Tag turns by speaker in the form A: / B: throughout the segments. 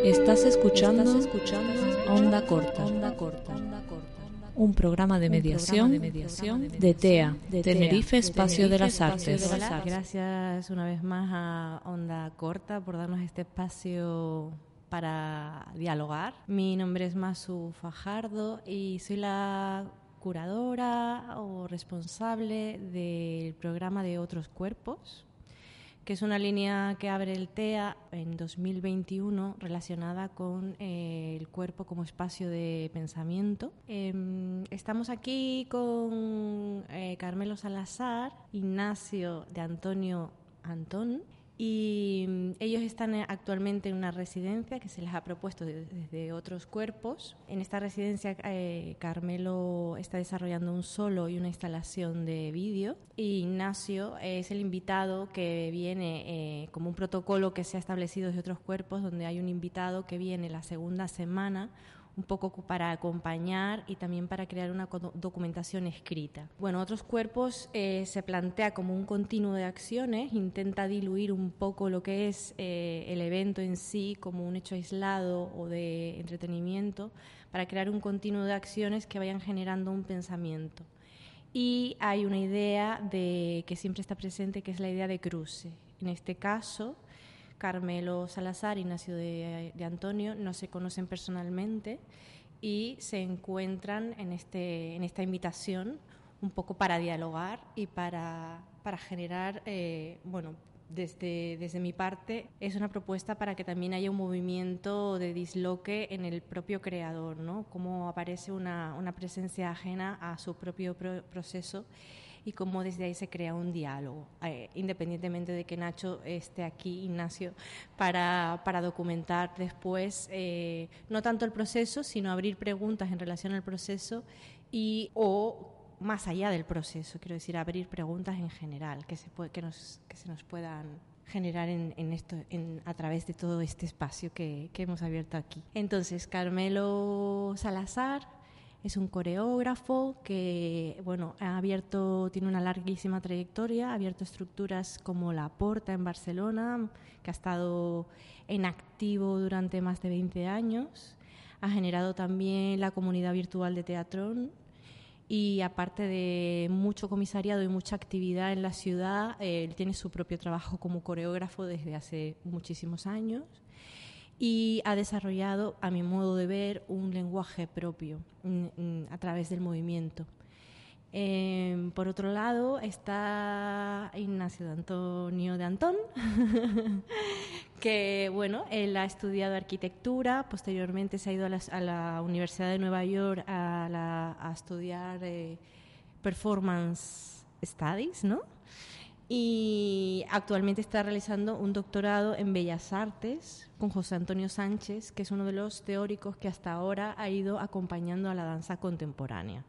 A: da ba ba ba.
B: Estás escuchando, Onda Corta, un programa de mediación, de TEA, Tenerife Espacio de las Artes.
C: Gracias una vez más a Onda Corta por darnos este espacio para dialogar. Mi nombre es Masu Fajardo y soy la curadora o responsable del programa de Otros Cuerpos, que es una línea que abre el TEA en 2021 relacionada con eh, el cuerpo como espacio de pensamiento. Em, estamos aquí con eh, Carmelo Salazar, Ignacio de Antonio Antón y mm, ellos están eh, actualmente en una residencia que se les ha propuesto desde otros cuerpos. En esta residencia eh, Carmelo está desarrollando un solo y una instalación de vídeo y Ignacio es el invitado que viene eh, como un protocolo que se ha establecido desde otros cuerpos donde hay un invitado que viene la segunda semana un poco para acompañar y también para crear una documentación escrita. Bueno, otros cuerpos eh, se plantea como un continuo de acciones, intenta diluir un poco lo que es eh, el evento en sí como un hecho aislado o de entretenimiento para crear un continuo de acciones que vayan generando un pensamiento. Y hay una idea de, que siempre está presente, que es la idea de cruce. En este caso, Carmelo Salazar, Ignacio de, de Antonio, no se conocen personalmente y se encuentran en, este, en esta invitación un poco para dialogar y para, para generar, eh, bueno, desde, desde mi parte, es una propuesta para que también haya un movimiento de disloque en el propio creador, ¿no? Cómo aparece una, una presencia ajena a su propio proceso y cómo desde ahí se crea un diálogo, eh, independientemente de que Nacho esté aquí, Ignacio, para, para documentar después eh, no tanto el proceso, sino abrir preguntas en relación al proceso y o más allá del proceso, quiero decir, abrir preguntas en general que se, puede, que nos, que se nos puedan generar en, en esto, en, a través de todo este espacio que, que hemos abierto aquí. Entonces, Carmelo Salazar, es un coreógrafo que, bueno, ha abierto, tiene una larguísima trayectoria, ha abierto estructuras como La Porta en Barcelona, que ha estado en activo durante más de 20 años. Ha generado también la comunidad virtual de Teatrón y aparte de mucho comisariado y mucha actividad en la ciudad, él tiene su propio trabajo como coreógrafo desde hace muchísimos años y ha desarrollado, a mi modo de ver, un lenguaje propio a través del movimiento. Em, por otro lado está Ignacio de Antonio de Antón, que bueno, él ha estudiado arquitectura, posteriormente se ha ido a la, Universidad de Nueva York a, estudiar eh, performance studies, ¿no? Y actualmente está realizando un doctorado en Bellas Artes con José Antonio Sánchez, que es uno de los teóricos que hasta ahora ha ido acompañando a la danza contemporánea.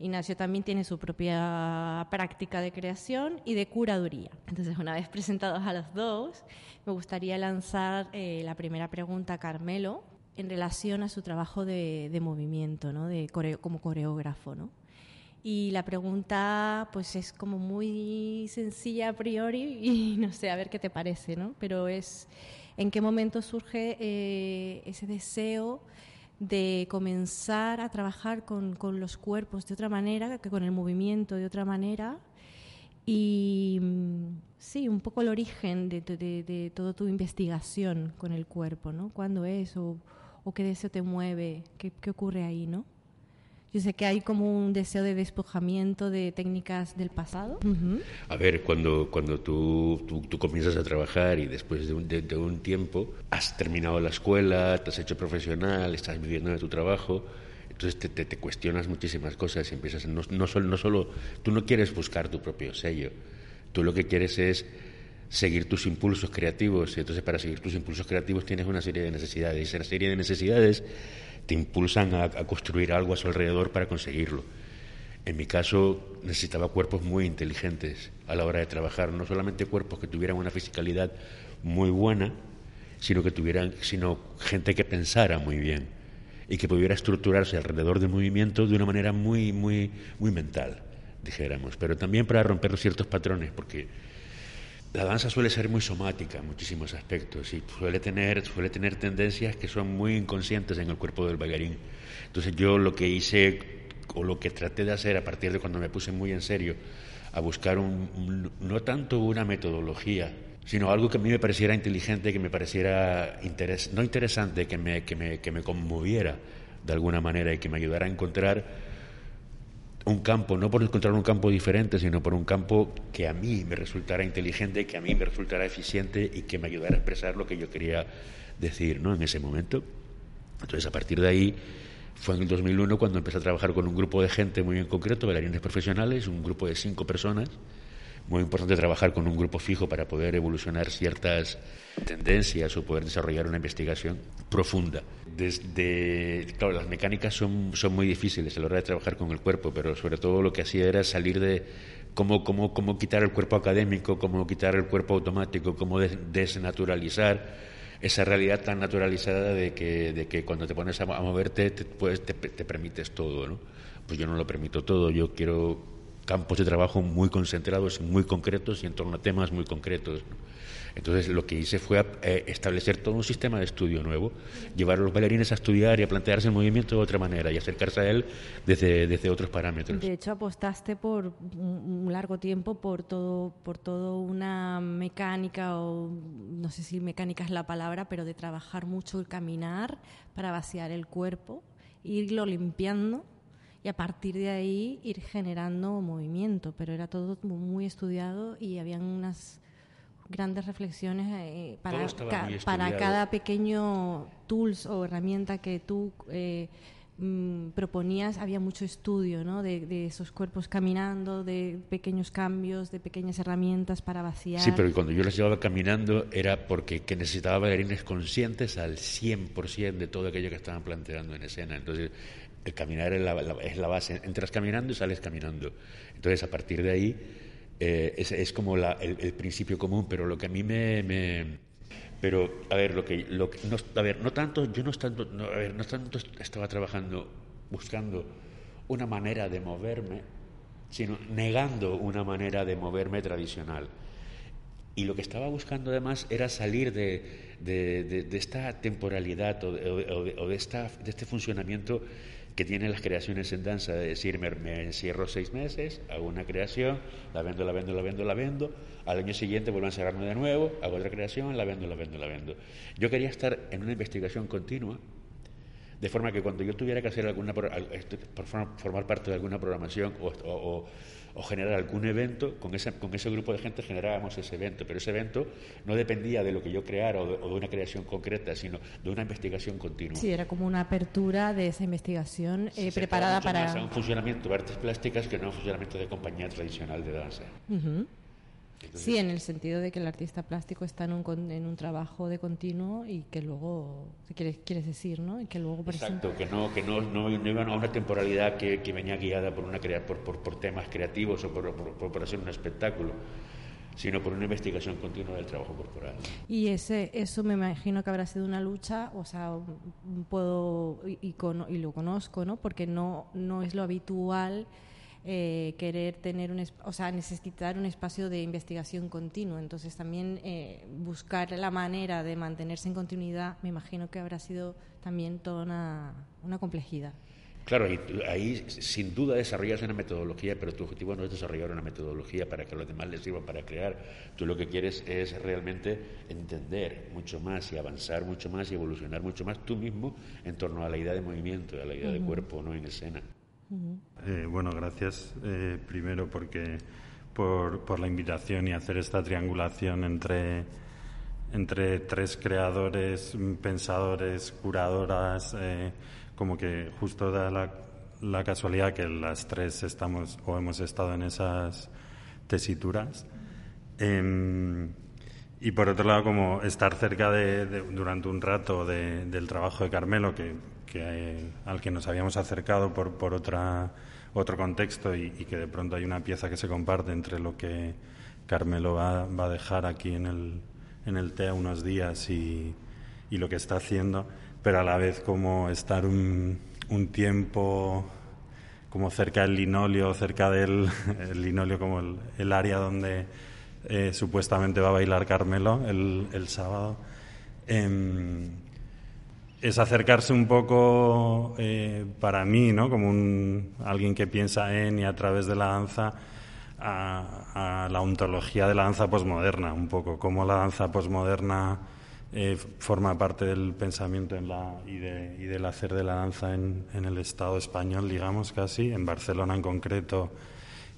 C: Ignacio también tiene su propia práctica de creación y de curaduría. Entonces, una vez presentados a los dos, me gustaría lanzar eh, la primera pregunta a Carmelo en relación a su trabajo de, movimiento, ¿no? de como coreógrafo. ¿no? Y la pregunta pues es como muy sencilla a priori y no sé, a ver qué te parece, ¿no? Pero es en qué momento surge eh, ese deseo de comenzar a trabajar con, con, los cuerpos de otra manera, que con el movimiento de otra manera. Y mm, sí, un poco el origen de, de, de toda tu investigación con el cuerpo, ¿no? ¿Cuándo es o, o qué deseo te mueve? ¿Qué, qué ocurre ahí, no? Yo sé que hay como un deseo de despojamiento de técnicas del pasado.
D: A ver, cuando, cuando tú, tú, comienzas a trabajar y después de un, de, un, tiempo has terminado la escuela, te has hecho profesional, estás viviendo de tu trabajo, Entonces te, te, cuestionas muchísimas cosas y empiezas, no, no, solo, no solo, tú no quieres buscar tu propio sello, tú lo que quieres es seguir tus impulsos creativos. Y entonces, para seguir tus impulsos creativos tienes una serie de necesidades. Y esa serie de necesidades te impulsan a, construir algo a su alrededor para conseguirlo. En mi caso, necesitaba cuerpos muy inteligentes a la hora de trabajar, no solamente cuerpos que tuvieran una fisicalidad muy buena, sino que tuvieran, sino gente que pensara muy bien y que pudiera estructurarse alrededor del movimiento de una manera muy, muy, muy mental, dijéramos, pero también para romper ciertos patrones, porque la danza suele ser muy somática en muchísimos aspectos y suele tener, suele tener tendencias que son muy inconscientes en el cuerpo del bailarín. Entonces yo lo que hice o lo que traté de hacer a partir de cuando me puse muy en serio a buscar un, no tanto una metodología, sino algo que a mí me pareciera inteligente, que me pareciera no interesante, que me, que, me, que me conmoviera de alguna manera y que me ayudara a encontrar un campo, no por encontrar un campo diferente, sino por un campo que a mí me resultara inteligente, que a mí me resultara eficiente y que me ayudara a expresar lo que yo quería decir ¿no? en ese momento. Entonces, a partir de ahí, fue en el 2001 cuando empecé a trabajar con un grupo de gente muy en concreto, bailarines profesionales, un grupo de cinco personas, muy importante trabajar con un grupo fijo para poder evolucionar ciertas tendencias o poder desarrollar una investigación profunda. Desde, claro, las mecánicas son, son muy difíciles a la hora de trabajar con el cuerpo, pero sobre todo lo que hacía era salir de cómo, cómo, cómo quitar el cuerpo académico, cómo quitar el cuerpo automático, cómo desnaturalizar esa realidad tan naturalizada de que, de que cuando te pones a, moverte te, pues, te, te permites todo, ¿no? Pues yo no lo permito todo, yo quiero campos de trabajo muy concentrados, muy concretos y en torno a temas muy concretos. Entonces lo que hice fue eh, establecer todo un sistema de estudio nuevo, llevar a los bailarines a estudiar y a plantearse el movimiento de otra manera y acercarse a él desde, desde otros parámetros.
C: De hecho, apostaste por un largo tiempo por todo, por todo una mecánica, o no sé si mecánica es la palabra, pero de trabajar mucho el caminar para vaciar el cuerpo, irlo limpiando y a partir de ahí ir generando movimiento, pero era todo muy estudiado y habían unas grandes reflexiones eh, para, para cada pequeño tools o herramienta que tú eh, mm, proponías, había mucho estudio ¿no? de, esos cuerpos caminando, de pequeños cambios, de pequeñas herramientas para vaciar.
D: Sí, pero cuando yo las llevaba caminando era porque que necesitaba bailarines conscientes al 100% de todo aquello que estaban planteando en escena. Entonces, el caminar es la, la, base. Entras caminando y sales caminando. Entonces, a partir de ahí, eh, es, como la, el, principio común, pero lo que a mí me, pero a ver lo que, lo no, a ver no tanto yo no tanto a ver, no tanto estaba trabajando buscando una manera de moverme sino negando una manera de moverme tradicional y lo que estaba buscando además era salir de, de, esta temporalidad o, de, o de este funcionamiento que tienen las creaciones en danza, de decir, me, encierro seis meses, hago una creación, la vendo, la vendo, la vendo, la vendo, al año siguiente vuelvo a encerrarme de nuevo, hago otra creación, la vendo, la vendo, la vendo. Yo quería estar en una investigación continua, de forma que cuando yo tuviera que hacer alguna, este, formar parte de alguna programación o o generar algún evento, con ese, con ese grupo de gente generábamos ese evento, pero ese evento no dependía de lo que yo creara o de, una creación concreta, sino de una investigación continua.
C: Sí, era como una apertura de esa investigación eh, preparada para...
D: un funcionamiento de artes plásticas que no un funcionamiento de compañía tradicional de danza
C: sí, en el sentido de que el artista plástico está en un, en un trabajo de continuo y que luego, quieres, quieres decir, ¿no? Y que luego,
D: Exacto, que no, que no, no, iban a una temporalidad que, que venía guiada por, una, por, por, por temas creativos o por, por, por, hacer un espectáculo sino por una investigación continua del trabajo corporal.
C: Y ese, eso me imagino que habrá sido una lucha, o sea, puedo, y, y, y lo conozco, ¿no? Porque no, no es lo habitual eh, querer tener un, o sea, necesitar un espacio de investigación continuo. Entonces también eh, buscar la manera de mantenerse en continuidad, me imagino que habrá sido también toda una, una complejidad.
D: Claro, y ahí sin duda desarrollas una metodología, pero tu objetivo no es desarrollar una metodología para que a los demás les sirva para crear. Tú lo que quieres es realmente entender mucho más y avanzar mucho más y evolucionar mucho más tú mismo en torno a la idea de movimiento, a la idea de cuerpo no en escena.
E: Eh, bueno, gracias eh, primero porque por, la invitación y hacer esta triangulación entre, entre tres creadores, pensadores, curadoras, eh, como que justo da la, casualidad que las tres estamos o hemos estado en esas tesituras. Em, y por otro lado, como estar cerca de, durante un rato del trabajo de Carmelo, que, que, al que nos habíamos acercado por, por otra, otro contexto y, que de pronto hay una pieza que se comparte entre lo que Carmelo va, va a dejar aquí en el, en el TEA unos días y, y, lo que está haciendo, pero a la vez como estar un, un tiempo como cerca del linolio, cerca del el como el, el área donde eh, supuestamente va a bailar Carmelo el, el sábado. Em, es acercarse un poco eh, para mí, ¿no? como un, alguien que piensa en y a través de la danza, a, la ontología de la danza posmoderna, un poco, cómo la danza posmoderna eh, forma parte del pensamiento en la, y, de, y, del hacer de la danza en, en, el Estado español, digamos casi, en Barcelona en concreto,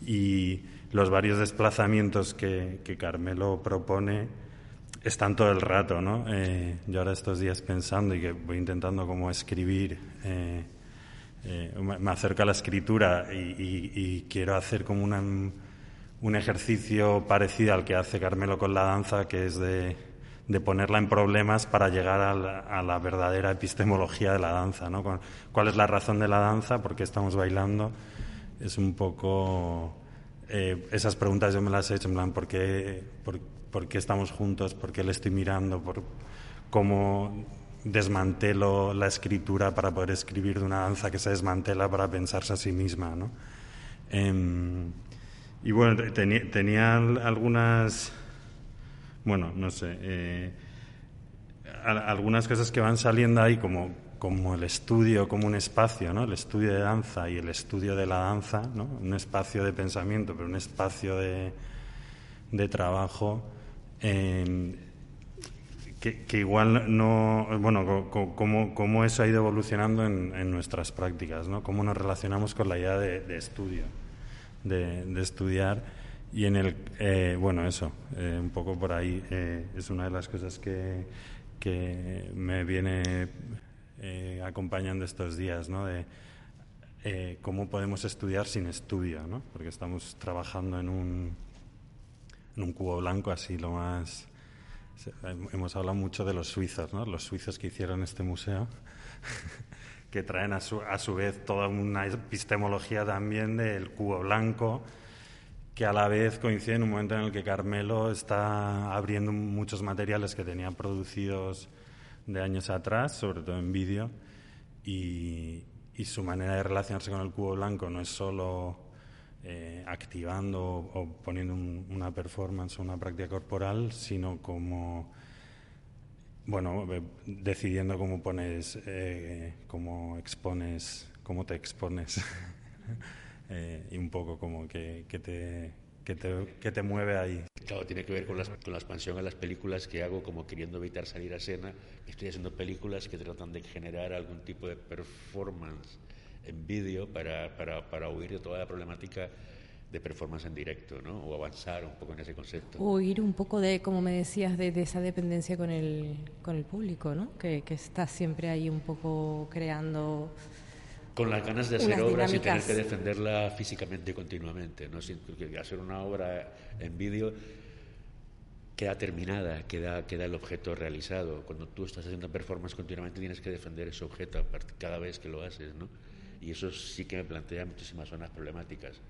E: y los varios desplazamientos que, Carmelo propone están todo el rato, ¿no? Eh, yo ahora estos días pensando y que voy intentando como escribir, eh, eh, me acerco a la escritura y, quiero hacer como un ejercicio parecido al que hace Carmelo con la danza, que es de, ponerla en problemas para llegar a la, a la, verdadera epistemología de la danza, ¿no? ¿Cuál es la razón de la danza? ¿Por qué estamos bailando? Es un poco eh, esas preguntas yo me las he hecho en plan, ¿por qué, qué estamos juntos? ¿Por qué le estoy mirando? ¿Por cómo desmantelo la escritura para poder escribir de una danza que se desmantela para pensarse a sí misma? ¿no? Em, y bueno, tenía, algunas, bueno, no sé, eh, algunas cosas que van saliendo ahí como como el estudio, como un espacio, ¿no? el estudio de danza y el estudio de la danza, ¿no? un espacio de pensamiento, pero un espacio de, de trabajo, que, igual no, bueno, cómo, eso ha ido evolucionando en, nuestras prácticas, ¿no? cómo nos relacionamos con la idea de, estudio, de, estudiar. Y en el, eh, bueno, eso, eh, un poco por ahí eh, es una de las cosas que, que me viene eh, acompañando estos días, ¿no? De eh, cómo podemos estudiar sin estudio, ¿no? Porque estamos trabajando en un, en un cubo blanco así lo más... Hemos hablado mucho de los suizos, ¿no? Los suizos que hicieron este museo, que traen a su, a su vez toda una epistemología también del cubo blanco, que a la vez coincide en un momento en el que Carmelo está abriendo muchos materiales que tenía producidos de años atrás, sobre todo en vídeo, y, su manera de relacionarse con el cubo blanco no es solo eh, activando o, poniendo una performance o una práctica corporal, sino como, bueno, decidiendo cómo pones, eh, cómo expones, cómo te expones, eh, y un poco como que, que te que te, que te mueve ahí.
D: Claro, tiene que ver con la, con la expansión a las películas que hago, como queriendo evitar salir a escena. Estoy haciendo películas que tratan de generar algún tipo de performance en vídeo para, para, para huir de toda la problemática de performance en directo, ¿no? O avanzar un poco en ese concepto.
C: O ir un poco de, como me decías, de, de esa dependencia con el, con el público, ¿no? Que, que está siempre ahí un poco creando
D: con las ganas de hacer obras y tener que defenderla físicamente continuamente. ¿no? hacer una obra en vídeo queda terminada, queda, queda el objeto realizado. Cuando tú estás haciendo performance continuamente tienes que defender ese objeto cada vez que lo haces. ¿no? Y eso sí que me plantea muchísimas zonas problemáticas.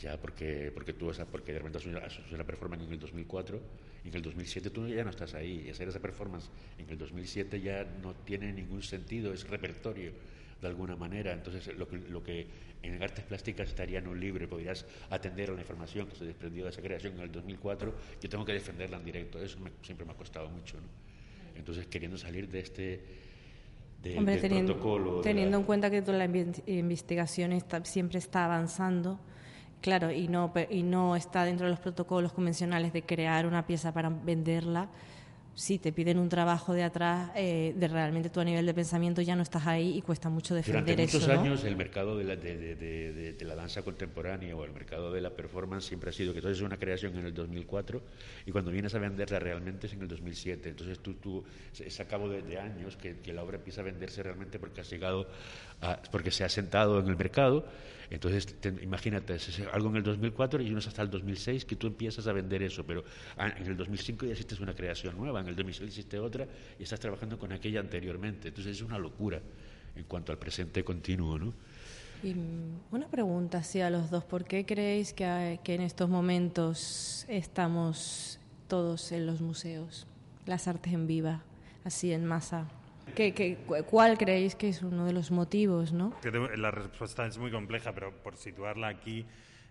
D: Ya, porque, porque tú porque de repente haces una performance en el 2004 y en el 2007 tú ya no estás ahí. Y hacer esa performance en el 2007 ya no tiene ningún sentido, es repertorio de alguna manera. Entonces, lo que, lo que en artes plásticas estaría libro y podrías atender a la información que se desprendió de esa creación en el 2004, yo tengo que defenderla en directo. Eso siempre me ha costado mucho. ¿no? Entonces, queriendo salir de este de,
C: Hombre, teniendo, protocolo. Teniendo en cuenta que toda la investigación siempre está avanzando. Claro, y no, y no está dentro de los protocolos convencionales de crear una pieza para venderla, si te piden un trabajo de atrás, eh, de realmente tú a nivel de pensamiento ya no estás ahí y cuesta mucho defender
D: Durante
C: eso.
D: muchos
C: ¿no?
D: años el mercado de la, de, de- de- de la danza contemporánea o el mercado de la performance siempre ha sido que entonces es una creación en el 2004 y cuando vienes a venderla realmente es en el 2007. Entonces tú, tú es a cabo de, años que, que la obra empieza a venderse realmente porque has llegado porque se ha sentado en el mercado. Entonces te- imagínate, es algo en el 2004 y uno es hasta el 2006 que tú empiezas a vender eso, pero ah, en el 2005 ya hiciste una creación nueva, en el 2006 hiciste otra y estás trabajando con aquella anteriormente. Entonces es una locura en cuanto al presente continuo, ¿no?
C: Y una pregunta así a los dos. ¿Por qué creéis que, hay- que en estos momentos estamos todos en los museos? Las artes en viva, así en masa. ¿Qué, qué- cu- cuál creéis que es uno de los motivos, no?
E: La respuesta es muy compleja, pero por situarla aquí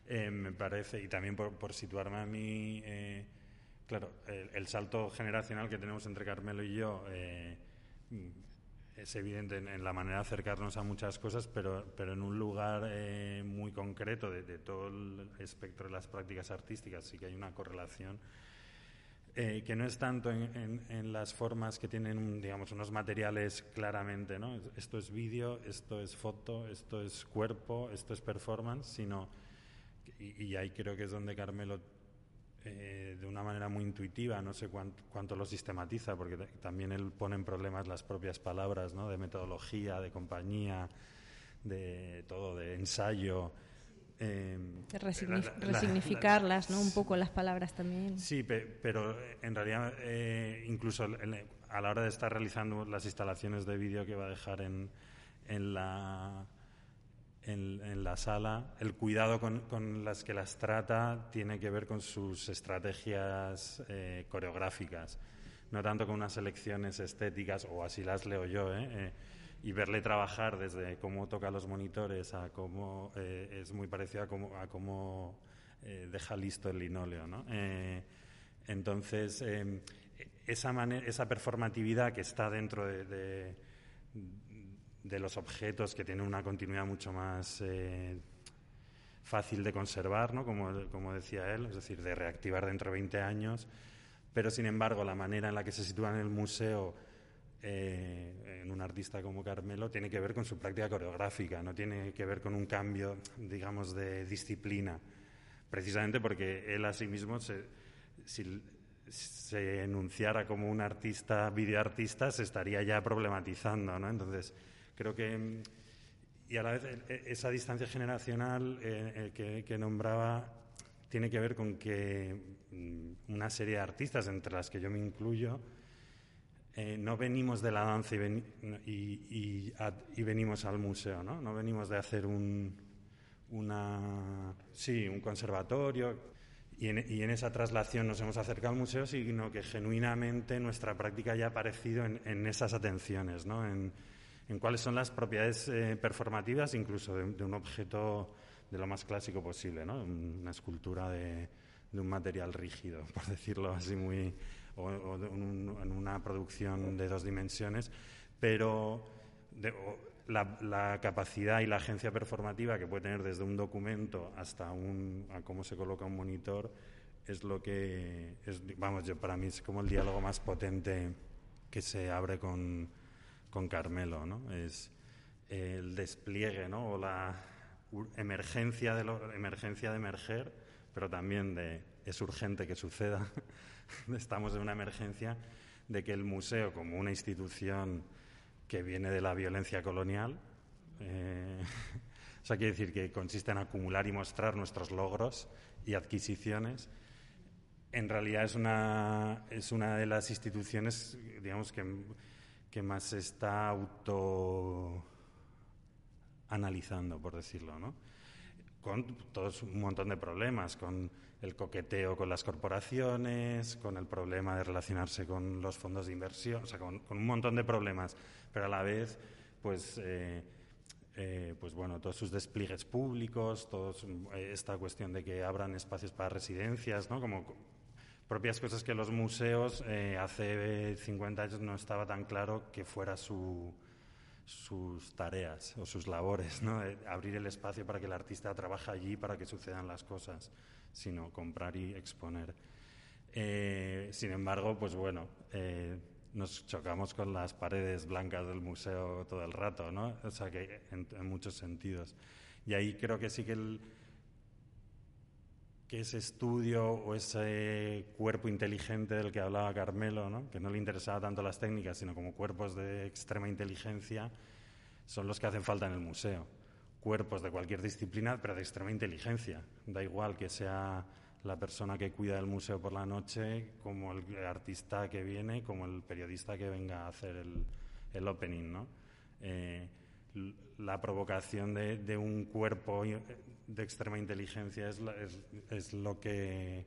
E: eh, me parece, y también por, por situarme a mí, eh, claro, el, el salto generacional que tenemos entre Carmelo y yo eh, es evidente en, en la manera de acercarnos a muchas cosas, pero, pero en un lugar eh, muy concreto de, de todo el espectro de las prácticas artísticas sí que hay una correlación eh, que no es tanto en, en- en las formas que tienen, digamos, unos materiales claramente, ¿no? Esto es vídeo, esto es foto, esto es cuerpo, esto es performance, sino, y, y ahí creo que es donde Carmelo, eh, de una manera muy intuitiva, no sé cuánto, cuánto lo sistematiza, porque ta- también él pone en problemas las propias palabras, ¿no? De metodología, de compañía, de todo, de ensayo. Eh,
C: resignif-
E: la- la- la-
C: resignificarlas, ¿no? Un poco las palabras también.
E: Sí, pe- pero en realidad, eh, incluso en- a la hora de estar realizando las instalaciones de vídeo que va a dejar en, en, la, en, en la sala, el cuidado con, con las que las trata tiene que ver con sus estrategias eh, coreográficas, no tanto con unas elecciones estéticas, o así las leo yo, ¿eh? Eh, y verle trabajar desde cómo toca los monitores a cómo eh, es muy parecido a cómo, a cómo eh, deja listo el linóleo. ¿no? Eh, entonces, eh, esa, esa performatividad que está dentro de, de- de los objetos, que tiene una continuidad mucho más eh, fácil de conservar, ¿no? como, como decía él, es decir, de reactivar dentro de 20 años, pero sin embargo la manera en la que se sitúa en el museo eh, en un artista como Carmelo tiene que ver con su práctica coreográfica, no tiene que ver con un cambio, digamos, de disciplina, precisamente porque él a sí mismo, se, si se enunciara como un artista, videoartista, se estaría ya problematizando, ¿no? Entonces, creo que y a la vez e- esa distancia generacional eh, eh, que, que nombraba tiene que ver con que mm, una serie de artistas, entre las que yo me incluyo, eh, no venimos de la danza y, venimos al museo, ¿no? No venimos de hacer un, una, sí, un conservatorio y en, esa traslación nos hemos acercado al museo, sino que genuinamente nuestra práctica ya ha aparecido en, esas atenciones, ¿no? En, cuáles son las propiedades eh, performativas incluso de, un objeto de lo más clásico posible, ¿no? Una escultura de un material rígido, por decirlo así muy... o, o un- en una producción de dos dimensiones, pero de- la, la capacidad y la agencia performativa que puede tener desde un documento hasta un, a cómo se coloca un monitor es lo que, es, vamos, yo, para mí es como el diálogo más potente que se abre con, con Carmelo, ¿no? Es el despliegue, ¿no? O la emergencia de, lo, emergencia de emerger, pero también de es urgente que suceda. Estamos en una emergencia de que el museo, como una institución que viene de la violencia colonial, eh, o sea, quiere decir que consiste en acumular y mostrar nuestros logros y adquisiciones, en realidad es una, es una de las instituciones, digamos, que, que más está auto analizando, por decirlo, ¿no? Con todos un montón de problemas, con el coqueteo con las corporaciones, con el problema de relacionarse con los fondos de inversión, o sea, con, con un montón de problemas, pero a la vez, pues, eh, eh, pues bueno, todos sus despliegues públicos, todos, eh, esta cuestión de que abran espacios para residencias, ¿no? Como co- propias cosas que los museos eh, hace 50 años no estaba tan claro que fuera su, sus tareas o sus labores, ¿no? Eh, abrir el espacio para que el artista trabaje allí para que sucedan las cosas, sino comprar y exponer. Eh, sin embargo, pues bueno, eh, nos chocamos con las paredes blancas del museo todo el rato, ¿no? O sea que en, muchos sentidos. Y ahí creo que sí que el ese estudio o ese cuerpo inteligente del que hablaba Carmelo, que no le interesaba tanto las técnicas, sino como cuerpos de extrema inteligencia, son los que hacen falta en el museo. Cuerpos de cualquier disciplina, pero de extrema inteligencia. Da igual que sea la persona que cuida el museo por la noche, como el artista que viene, como el periodista que venga a hacer el, opening. Eh, la provocación de, un cuerpo de extrema inteligencia es, es, lo que,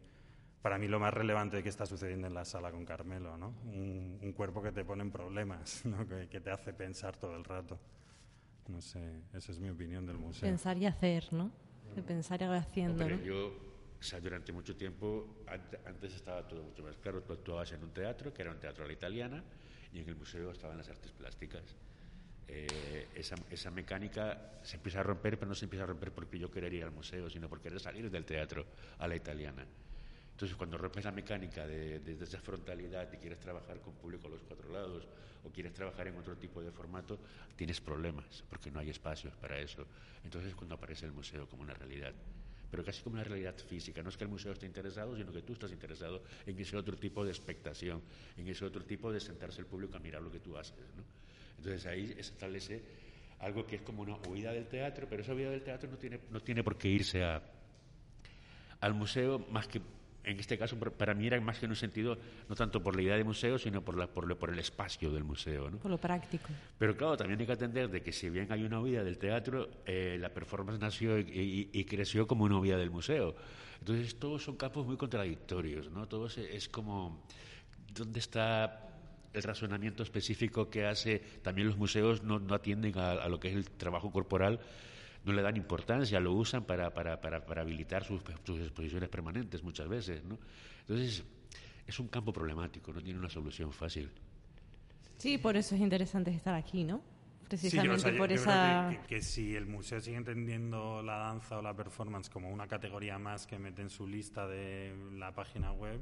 E: para mí, lo más relevante que está sucediendo en la sala con Carmelo, ¿no? Un, cuerpo que te pone en problemas, ¿no? que, te hace pensar todo el rato. No sé, esa es mi opinión del museo.
C: Pensar y hacer, ¿no? De pensar y haciendo,
D: o sea, durante mucho tiempo, antes, estaba todo mucho más claro. Tú actuabas en un teatro, que era un teatro a la italiana, y en el museo estaban las artes plásticas. Eh, esa, esa, mecánica se empieza a romper, pero no se empieza a romper porque yo quería ir al museo, sino porque querer salir del teatro a la italiana. Entonces, cuando rompes la mecánica de, de, esa frontalidad y quieres trabajar con público a los cuatro lados o quieres trabajar en otro tipo de formato, tienes problemas porque no hay espacios para eso. Entonces, cuando aparece el museo como una realidad pero casi como una realidad física. No es que el museo esté interesado, sino que tú estás interesado en ese otro tipo de expectación, en ese otro tipo de sentarse el público a mirar lo que tú haces. ¿no? Entonces ahí se establece algo que es como una huida del teatro, pero esa huida del teatro no tiene, no tiene por qué irse a, al museo más que en este caso para mí era más que en un sentido, no tanto por la idea de museo, sino por, la, por, por el espacio del museo. ¿no?
C: Por lo práctico.
D: Pero claro, también hay que atender de que si bien hay una huida del teatro, eh, la performance nació y, creció como una huida del museo. Entonces todos son campos muy contradictorios, ¿no? Todos es como, ¿dónde está el razonamiento específico que hace? También los museos no, no atienden a, a lo que es el trabajo corporal no le dan importancia, lo usan para, para, para, para habilitar sus, sus, exposiciones permanentes muchas veces. ¿no? Entonces, es un campo problemático, no tiene una solución fácil.
C: Sí, por eso es interesante estar aquí, ¿no? Precisamente por esa...
E: que, si el museo sigue entendiendo la danza o la performance como una categoría más que mete en su lista de la página web,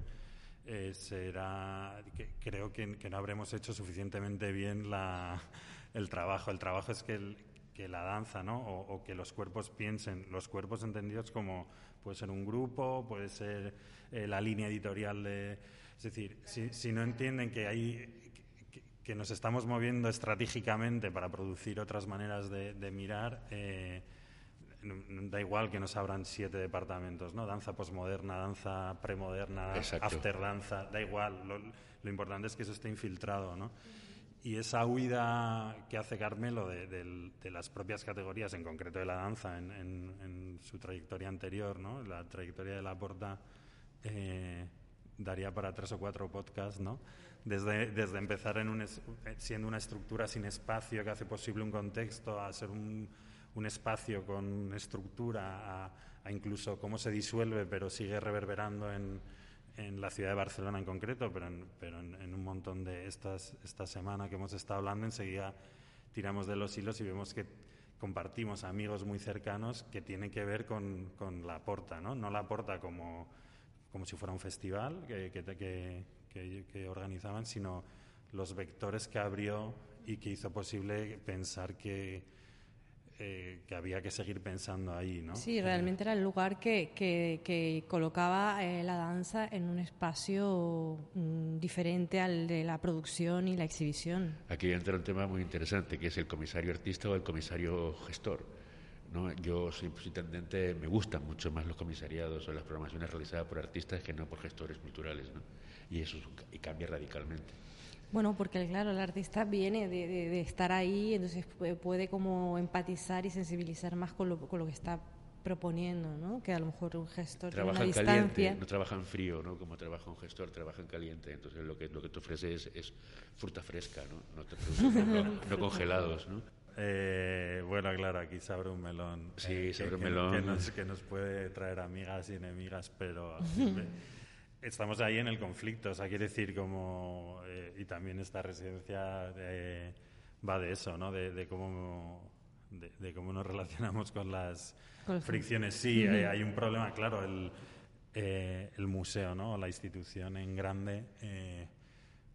E: eh, será que, creo que, no habremos hecho suficientemente bien la, el trabajo. El trabajo es que el, que la danza, ¿no? O, que los cuerpos piensen, los cuerpos entendidos como puede ser un grupo, puede ser eh, la línea editorial de... Es decir, si, no entienden que hay... Que, nos estamos moviendo estratégicamente para producir otras maneras de, mirar, eh, da igual que nos abran siete departamentos, ¿no? Danza posmoderna, danza premoderna, after danza, da igual. Lo, lo, importante es que eso esté infiltrado, ¿no? Y esa huida que hace Carmelo de, las propias categorías, en concreto de la danza, en, su trayectoria anterior, ¿no? la trayectoria de la porta, eh, daría para tres o cuatro podcasts, ¿no? Desde, desde empezar en un, siendo una estructura sin espacio que hace posible un contexto, a ser un, un espacio con estructura, a, a incluso cómo se disuelve, pero sigue reverberando en en la ciudad de Barcelona en concreto, pero en, pero en, un montón de estas esta semana que hemos estado hablando, enseguida tiramos de los hilos y vemos que compartimos amigos muy cercanos que tienen que ver con, con la porta, ¿no? No la porta como, como si fuera un festival que, que, que, que organizaban, sino los vectores que abrió y que hizo posible pensar que eh, que había que seguir pensando ahí, ¿no?
C: Sí, realmente era el lugar que, que, colocaba eh, la danza en un espacio mm, diferente al de la producción y la exhibición.
D: Aquí entra un tema muy interesante, que es el comisario artista o el comisario gestor. ¿no? Yo soy, intendente, me gustan mucho más los comisariados o las programaciones realizadas por artistas que no por gestores culturales, ¿no? y eso y cambia radicalmente.
C: Bueno, porque claro, el artista viene de, estar ahí, entonces puede, como empatizar y sensibilizar más con lo, con lo que está proponiendo, ¿no? Que a lo mejor un gestor
D: trabaja
C: en
D: caliente, no trabaja en frío, ¿no? Como trabaja un gestor, trabaja en caliente. Entonces lo que lo que te ofrece es, fruta fresca, ¿no? No, te no, congelados, ¿no?
E: Eh, bueno, claro, aquí se abre un melón.
D: Sí,
E: eh,
D: se abre un melón.
E: Que nos, que nos, puede traer amigas y enemigas, pero estamos ahí en el conflicto, o sea, quiere decir como, eh, y también esta residencia va de eso, ¿no? De, cómo, de, cómo nos relacionamos con las fricciones. Sí, hay, un problema, claro, el, eh, el museo, ¿no? O la institución en grande eh,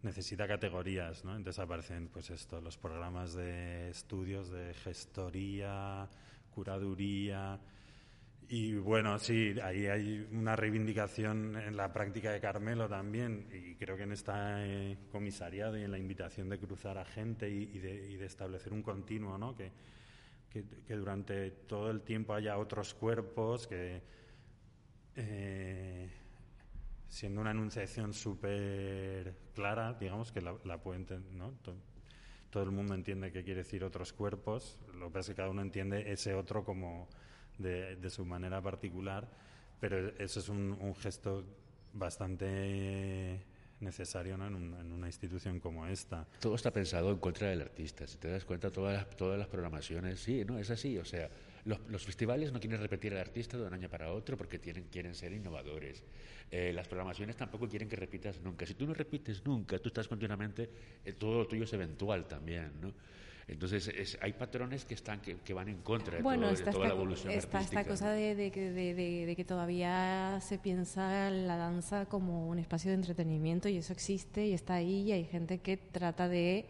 E: necesita categorías, ¿no? Entonces aparecen, pues esto, los programas de estudios de gestoría, curaduría, y bueno, sí, ahí hay una reivindicación en la práctica de Carmelo también, y creo que en esta eh, comisariado y en la invitación de cruzar a gente y, de, establecer un continuo, ¿no? Que, que, durante todo el tiempo haya otros cuerpos que, eh, siendo una enunciación súper clara, digamos, que la, la pueden, ¿no? Todo el mundo entiende que quiere decir otros cuerpos, lo que pasa es que cada uno entiende ese otro como de, su manera particular, pero eso es un, gesto bastante necesario en, una institución como esta.
D: Todo está pensado en contra del artista. Si te das cuenta, todas las, todas las programaciones, sí, no, es así. O sea, los, festivales no quieren repetir al artista de un año para otro porque tienen, quieren ser innovadores. Eh, las programaciones tampoco quieren que repitas nunca. Si tú no repites nunca, tú estás continuamente, eh, todo lo tuyo es eventual también, ¿no? Entonces, hay patrones que están que, van en contra de, toda la evolución
C: está esta cosa de, de, de, que todavía se piensa la danza como un espacio de entretenimiento y eso existe y está ahí y hay gente que trata de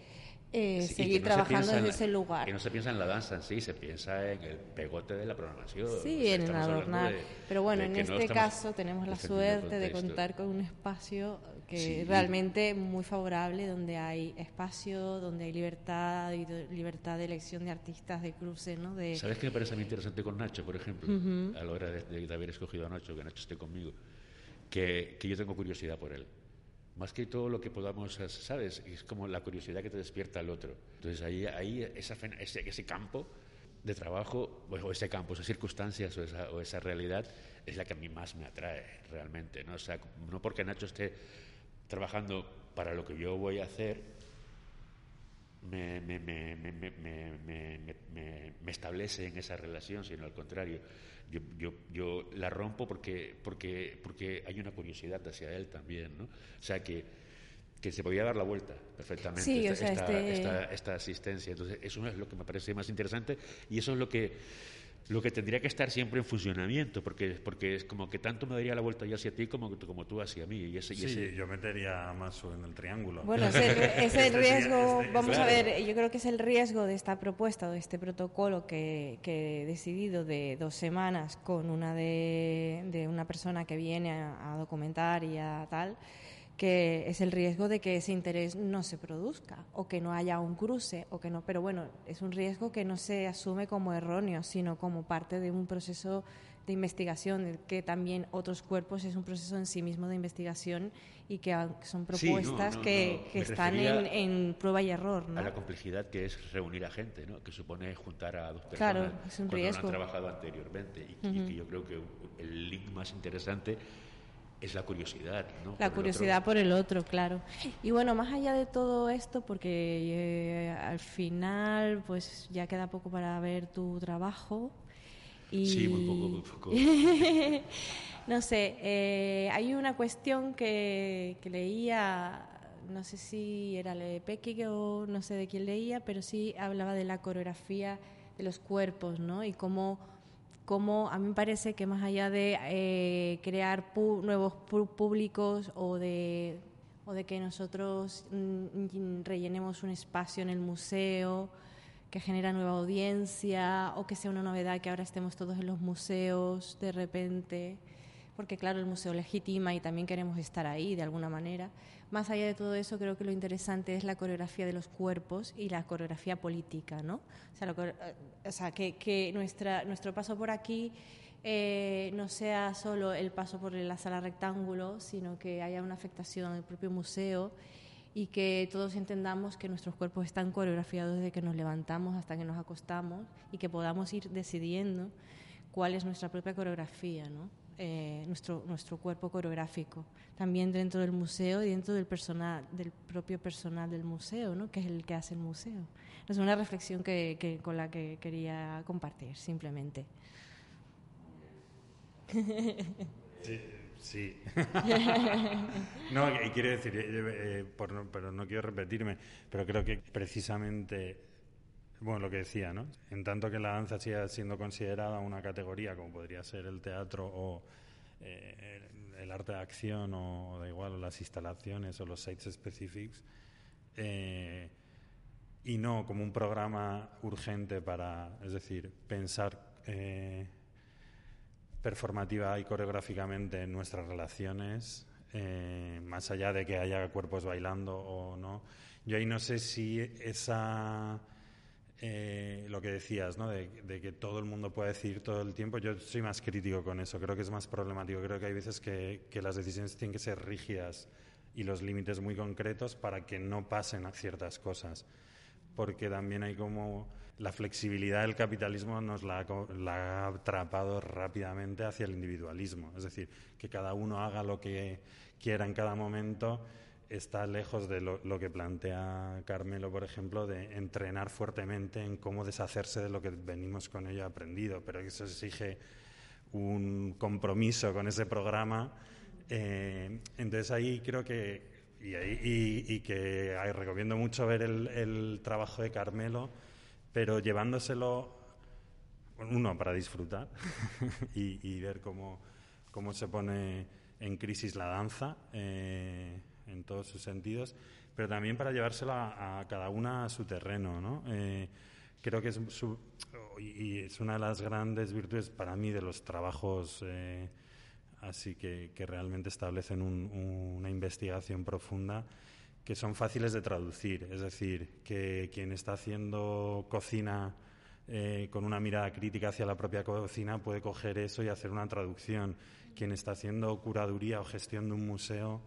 C: eh, seguir trabajando en, ese lugar.
D: Que no se piensa en la danza en sí, se piensa en el pegote de la programación.
C: Sí, en el adornar. Pero bueno, en este caso tenemos la suerte de contar con un espacio que realmente muy favorable, donde hay espacio, donde hay libertad, y libertad de elección de artistas, de cruce, ¿no? De...
D: ¿Sabes qué me parece muy interesante con Nacho, por ejemplo? A la hora de, haber escogido a Nacho, que Nacho esté conmigo, que, que yo tengo curiosidad por él más que todo lo que podamos, ¿sabes? Es como la curiosidad que te despierta al otro. Entonces ahí, ahí esa, ese, ese campo de trabajo, o ese campo, esas circunstancias o esa, o esa realidad es la que a mí más me atrae realmente. ¿no? O sea, no porque Nacho esté trabajando para lo que yo voy a hacer, me, me, me, me, establece en esa relación, sino al contrario, yo, yo, yo la rompo porque, porque, porque hay una curiosidad hacia él también, ¿no? O sea que, que se podía dar la vuelta perfectamente esta, este esta, esta asistencia. Entonces, eso es lo que me parece más interesante y eso es lo que lo que tendría que estar siempre en funcionamiento, porque, porque es como que tanto me daría la vuelta yo hacia ti como, como tú hacia mí. Y ese,
E: sí, yo metería más en el triángulo.
C: Bueno, es el, riesgo, vamos a ver, yo creo que es el riesgo de esta propuesta, de este protocolo que, que he decidido de dos semanas con una de, de una persona que viene a, a documentar y a tal que es el riesgo de que ese interés no se produzca o que no haya un cruce o que no, pero bueno, es un riesgo que no se asume como erróneo, sino como parte de un proceso de investigación, que también otros cuerpos es un proceso en sí mismo de investigación y que son propuestas que, están en, prueba y error. ¿no?
D: A la complejidad que es reunir a gente, ¿no? que supone juntar a dos
C: personas claro, es un
D: cuando han trabajado anteriormente y, y que yo creo que el link más interesante es la curiosidad, ¿no?
C: La curiosidad por el otro, claro. Y bueno, más allá de todo esto, porque eh, al final, pues ya queda poco para ver tu trabajo. Y...
D: Sí, muy poco, muy poco.
C: no sé, eh, hay una cuestión que, que, leía, no sé si era de Peque o no sé de quién leía, pero sí hablaba de la coreografía de los cuerpos, ¿no? Y cómo como a mí me parece que más allá de eh, crear nuevos públicos o de, que nosotros mm, rellenemos un espacio en el museo que genera nueva audiencia o que sea una novedad que ahora estemos todos en los museos de repente, porque claro, el museo legitima y también queremos estar ahí de alguna manera. Más allá de todo eso, creo que lo interesante es la coreografía de los cuerpos y la coreografía política, ¿no? O sea, eh, que, nuestra, nuestro paso por aquí eh, no sea solo el paso por la sala rectángulo, sino que haya una afectación el propio museo y que todos entendamos que nuestros cuerpos están coreografiados desde que nos levantamos hasta que nos acostamos y que podamos ir decidiendo cuál es nuestra propia coreografía, ¿no? Eh, nuestro, nuestro cuerpo coreográfico, también dentro del museo y dentro del, personal, del propio personal del museo, ¿no? que es el que hace el museo. Es una reflexión que, que, con la que quería compartir, simplemente.
E: Sí. sí. no, y quiero decir, eh, eh, pero no quiero repetirme, pero creo que precisamente bueno, lo que decía, ¿no? En tanto que la danza siga siendo considerada una categoría como podría ser el teatro o eh, el, arte de acción o, da igual, las instalaciones o los sites specifics, eh, y no como un programa urgente para, es decir, pensar eh, performativa y coreográficamente en nuestras relaciones, más allá de que haya cuerpos bailando o no. Yo ahí no sé si esa eh, lo que decías, ¿no? De, que todo el mundo puede decir todo el tiempo. Yo soy más crítico con eso, creo que es más problemático. Creo que hay veces que, las decisiones tienen que ser rígidas y los límites muy concretos para que no pasen a ciertas cosas. Porque también hay como la flexibilidad del capitalismo nos la, la ha atrapado rápidamente hacia el individualismo. Es decir, que cada uno haga lo que quiera en cada momento está lejos de lo, que plantea Carmelo, por ejemplo, de entrenar fuertemente en cómo deshacerse de lo que venimos con ello aprendido, pero eso exige un compromiso con ese programa. Eh, entonces ahí creo que, y, y, que recomiendo mucho ver el, trabajo de Carmelo, pero llevándoselo, uno, para disfrutar y, ver cómo, cómo se pone en crisis la danza. Eh, en todos sus sentidos, pero también para llevárselo a, cada una a su terreno, ¿no? Eh, creo que es y es una de las grandes virtudes para mí de los trabajos eh, así que, que, realmente establecen una investigación profunda que son fáciles de traducir, es decir, que quien está haciendo cocina eh, con una mirada crítica hacia la propia cocina puede coger eso y hacer una traducción. Quien está haciendo curaduría o gestión de un museo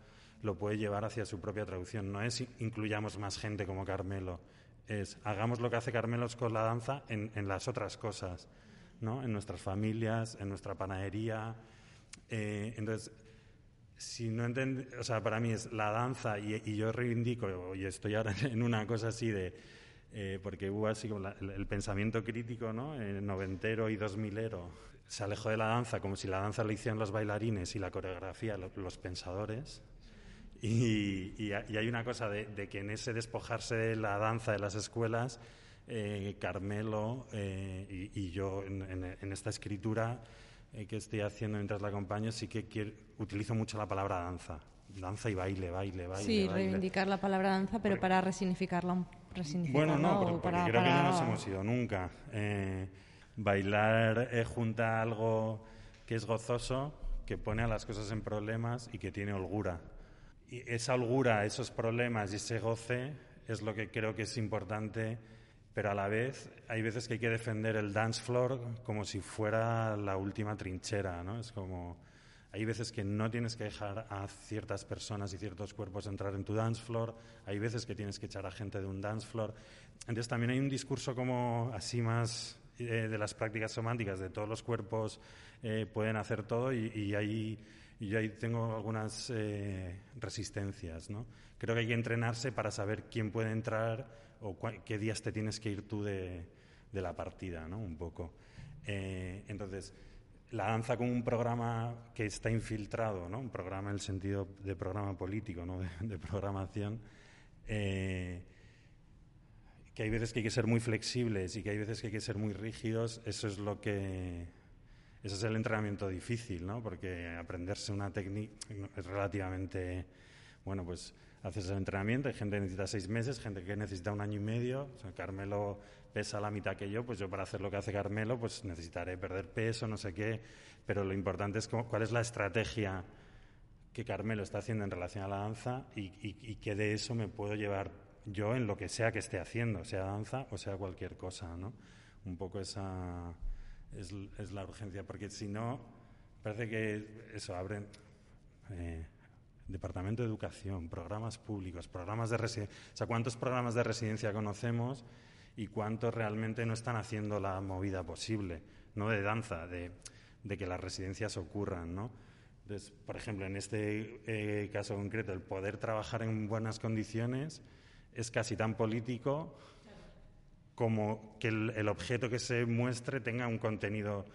E: lo puede llevar hacia su propia traducción. No es incluyamos más gente como Carmelo, es hagamos lo que hace Carmelo con la danza en, las otras cosas, ¿no? en nuestras familias, en nuestra panadería. Eh, entonces, si no entiende, o sea, para mí es la danza y, yo reivindico, y estoy ahora en una cosa así de, eh, porque hubo así como el, pensamiento crítico, ¿no? Eh, noventero y dos milero, se alejó de la danza como si la danza la hicieran los bailarines y la coreografía los pensadores. Y, hay una cosa de, que en ese despojarse de la danza de las escuelas, eh, Carmelo eh, y, yo en, esta escritura eh, que estoy haciendo mientras la acompaño, sí que utilizo mucho la palabra danza. Danza y baile, baile, baile.
C: Sí, reivindicar la palabra danza, pero para resignificarla.
E: bueno, no, porque, creo que no nos hemos ido nunca. bailar junta algo que es gozoso, que pone a las cosas en problemas y que tiene holgura esa holgura, esos problemas y ese goce es lo que creo que es importante, pero a la vez hay veces que hay que defender el dance floor como si fuera la última trinchera, ¿no? Es como hay veces que no tienes que dejar a ciertas personas y ciertos cuerpos entrar en tu dance floor, hay veces que tienes que echar a gente de un dance floor. Entonces también hay un discurso como así más eh, de las prácticas semánticas, de todos los cuerpos eh, pueden hacer todo y, y y yo ahí tengo algunas eh, resistencias, ¿no? Creo que hay que entrenarse para saber quién puede entrar o qué días te tienes que ir tú de, la partida, ¿no? Un poco. Eh, entonces, la danza como un programa que está infiltrado, ¿no? Un programa en el sentido de programa político, ¿no? De, programación. Eh, que hay veces que hay que ser muy flexibles y que hay veces que hay que ser muy rígidos, eso es lo que ese es el entrenamiento difícil, ¿no? Porque aprenderse una técnica es relativamente, bueno, pues haces el entrenamiento, hay gente que necesita seis meses, gente que necesita un año y medio, Carmelo pesa la mitad que yo, pues yo para hacer lo que hace Carmelo, pues necesitaré perder peso, no sé qué, pero lo importante es cuál es la estrategia que Carmelo está haciendo en relación a la danza y, y, y de eso me puedo llevar yo en lo que sea que esté haciendo, sea danza o sea cualquier cosa, ¿no? Un poco esa es, la urgencia, porque si no, parece que eso, abren eh, Departamento de Educación, programas públicos, programas de residencia. O sea, ¿cuántos programas de residencia conocemos y cuántos realmente no están haciendo la movida posible? No de danza, de, que las residencias ocurran, ¿no? Entonces, por ejemplo, en este eh, caso concreto, el poder trabajar en buenas condiciones es casi tan político como que el, objeto que se muestre tenga un contenido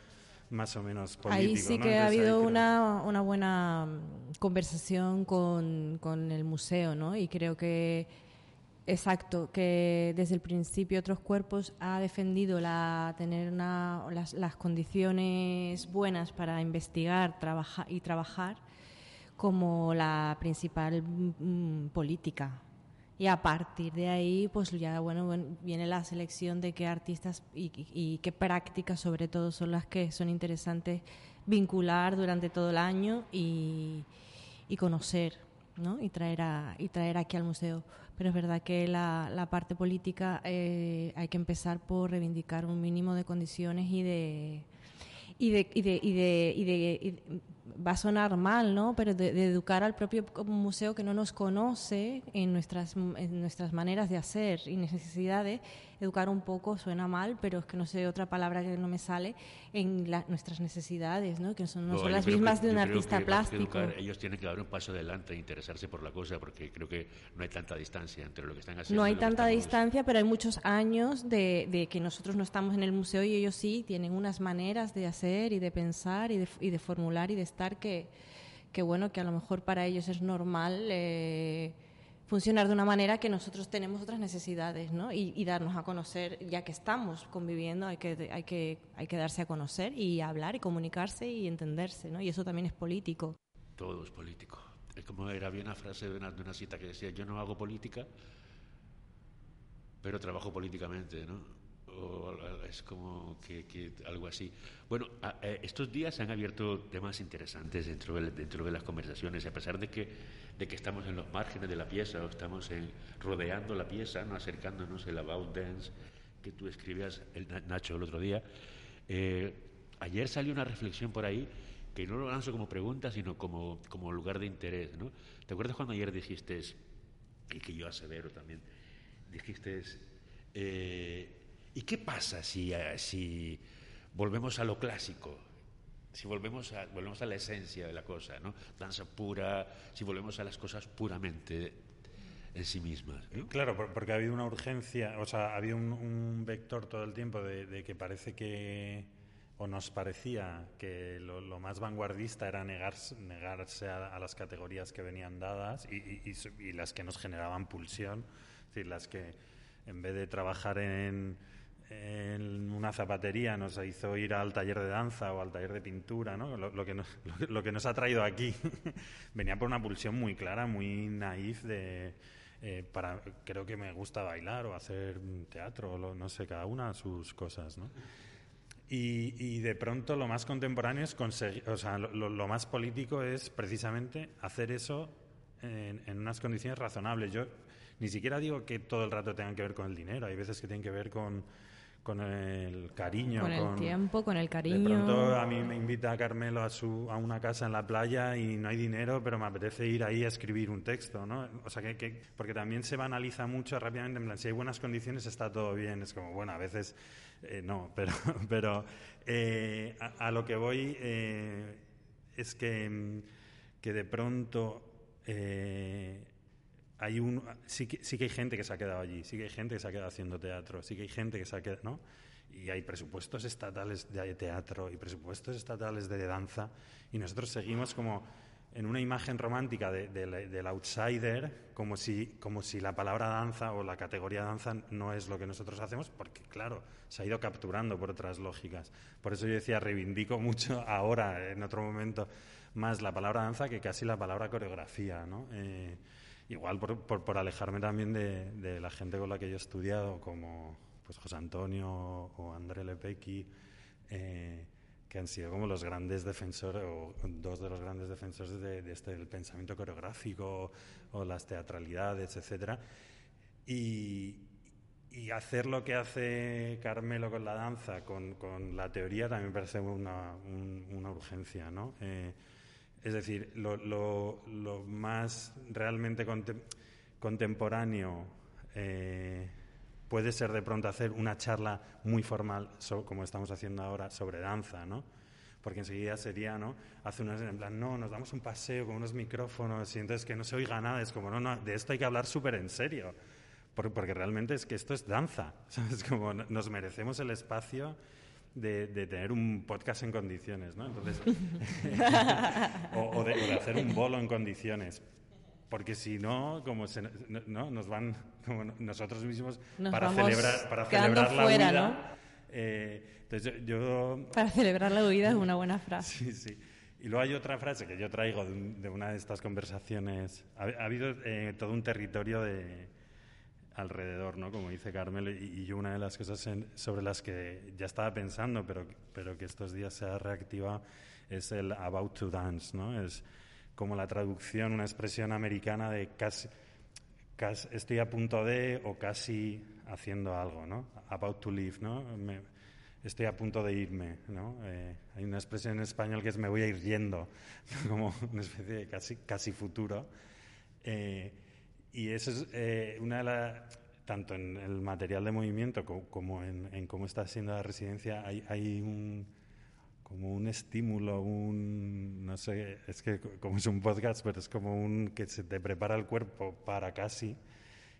E: más o menos político.
C: Ahí sí que ha habido una, una, buena conversación con, con, el museo, ¿no? Y creo que Exacto, que desde el principio otros cuerpos ha defendido la tener una, las, las condiciones buenas para investigar trabajar y trabajar como la principal mm, política. Y a partir de ahí, pues ya bueno, viene la selección de qué artistas y, y, qué prácticas, sobre todo, son las que son interesantes vincular durante todo el año y, y conocer, ¿no? Y traer a, y traer aquí al museo. Pero es verdad que la, la parte política eh, hay que empezar por reivindicar un mínimo de condiciones y de y de, y de, y de, y de va a sonar mal, ¿no? Pero de, educar al propio museo que no nos conoce en nuestras, en nuestras maneras de hacer y necesidades, educar un poco suena mal, pero es que no sé otra palabra que no me sale, en nuestras necesidades, ¿no? Que son, no, son las mismas de un artista plástico.
D: ellos tienen que dar un paso adelante e interesarse por la cosa, porque creo que no hay tanta distancia entre lo que están haciendo.
C: No hay tanta distancia, pero hay muchos años de, de, que nosotros no estamos en el museo y ellos sí tienen unas maneras de hacer y de pensar y de, y de formular y de estar que, que bueno, que a lo mejor para ellos es normal eh, funcionar de una manera que nosotros tenemos otras necesidades, ¿no? Y, darnos a conocer, ya que estamos conviviendo, hay que, hay, que, hay que darse a conocer y hablar y comunicarse y entenderse, ¿no? Y eso también es político.
D: Todo es político. Es como era, había una frase de una, de una cita que decía, yo no hago política, pero trabajo políticamente, ¿no? Es como que, algo así. Bueno, eh, estos días se han abierto temas interesantes dentro de, dentro de las conversaciones, a pesar de que, de que estamos en los márgenes de la pieza o estamos rodeando la pieza, ¿no? acercándonos el About Dance que tú escribías, el Nacho, el otro día. Eh, ayer salió una reflexión por ahí que no lo lanzo como pregunta, sino como, como lugar de interés. ¿no? ¿Te acuerdas cuando ayer dijiste, y que yo asevero también, dijiste... Eh, ¿Y qué pasa si, eh, si volvemos a lo clásico? Si volvemos a, volvemos a la esencia de la cosa, ¿no? Danza pura, si volvemos a las cosas puramente en sí mismas.
E: Claro, porque ha habido una urgencia, o sea, ha habido un, vector todo el tiempo de, que parece que, o nos parecía que lo, más vanguardista era negarse, negarse a, las categorías que venían dadas y, y, las que nos generaban pulsión, es decir, las que en vez de trabajar en en una zapatería nos hizo ir al taller de danza o al taller de pintura, ¿no? lo, que, nos, lo, que nos ha traído aquí venía por una pulsión muy clara, muy naif de... Eh, para, creo que me gusta bailar o hacer teatro, o no sé, cada una sus cosas, ¿no? Y, de pronto lo más contemporáneo es conseguir, o sea, lo, más político es precisamente hacer eso en, en, unas condiciones razonables. Yo ni siquiera digo que todo el rato tengan que ver con el dinero, hay veces que tienen que ver con con el cariño.
C: Con el tiempo, con el cariño.
E: De pronto a mí me invita Carmelo a, su, a una casa en la playa y no hay dinero, pero me apetece ir ahí a escribir un texto, ¿no? O sea, que, porque también se banaliza mucho rápidamente, en plan, si hay buenas condiciones está todo bien. Es como, bueno, a veces eh, no, pero, pero eh, a, lo que voy eh, es que, que de pronto hay un, sí, que, sí que hay gente que se ha quedado allí, sí que hay gente que se ha quedado haciendo teatro, sí que hay gente que se ha quedado, ¿no? Y hay presupuestos estatales de teatro y presupuestos estatales de danza y nosotros seguimos como en una imagen romántica del outsider, como si, como si la palabra danza o la categoría danza no es lo que nosotros hacemos, porque claro, se ha ido capturando por otras lógicas. Por eso yo decía, reivindico mucho ahora, en otro momento, más la palabra danza que casi la palabra coreografía, ¿no? Eh, Igual por, por, alejarme también de, de, la gente con la que yo he estudiado, como pues José Antonio o André Lepecki, eh, que han sido como los grandes defensores, o dos de los grandes defensores de, este, del pensamiento coreográfico o las teatralidades, etcétera. Y, y hacer lo que hace Carmelo con la danza, con, con la teoría, también parece una, una urgencia, ¿no? Eh, es decir, lo, más realmente contemporáneo eh, puede ser de pronto hacer una charla muy formal, como estamos haciendo ahora, sobre danza, ¿no? Porque enseguida sería, ¿no? Hace unas, en plan, no, nos damos un paseo con unos micrófonos y entonces que no se oiga nada. Es como, no, no, de esto hay que hablar súper en serio. Porque, realmente es que esto es danza. Es como, nos merecemos el espacio de, tener un podcast en condiciones, ¿no? Entonces, o, de, hacer un bolo en condiciones. porque si no, como se, no, nos van, como nosotros mismos,
C: Nos
E: para celebrar, para celebrar la
C: fuera,
E: huida.
C: ¿no?
E: eh, entonces yo, yo-
C: Para celebrar la huida es una buena frase.
E: Sí, sí. Y luego hay otra frase que yo traigo de, un- de una de estas conversaciones. Ha, ha habido eh, todo un territorio de alrededor, ¿no? Como dice Carmelo, y, yo una de las cosas sobre las que ya estaba pensando, pero, pero que estos días se ha reactivado, es el about to dance, ¿no? Es como la traducción, una expresión americana de casi, casi estoy a punto de o casi haciendo algo, ¿no? About to leave, ¿no? Estoy a punto de irme, ¿no? Eh, hay una expresión en español que es me voy a ir yendo, como una especie de casi, casi futuro. Eh, y eso es eh, una de las... Tanto en el material de movimiento co- como, en, en cómo está siendo la residencia, hay, un, como un estímulo, un... No sé, es que co- como es un podcast, pero es como un que se te prepara el cuerpo para casi.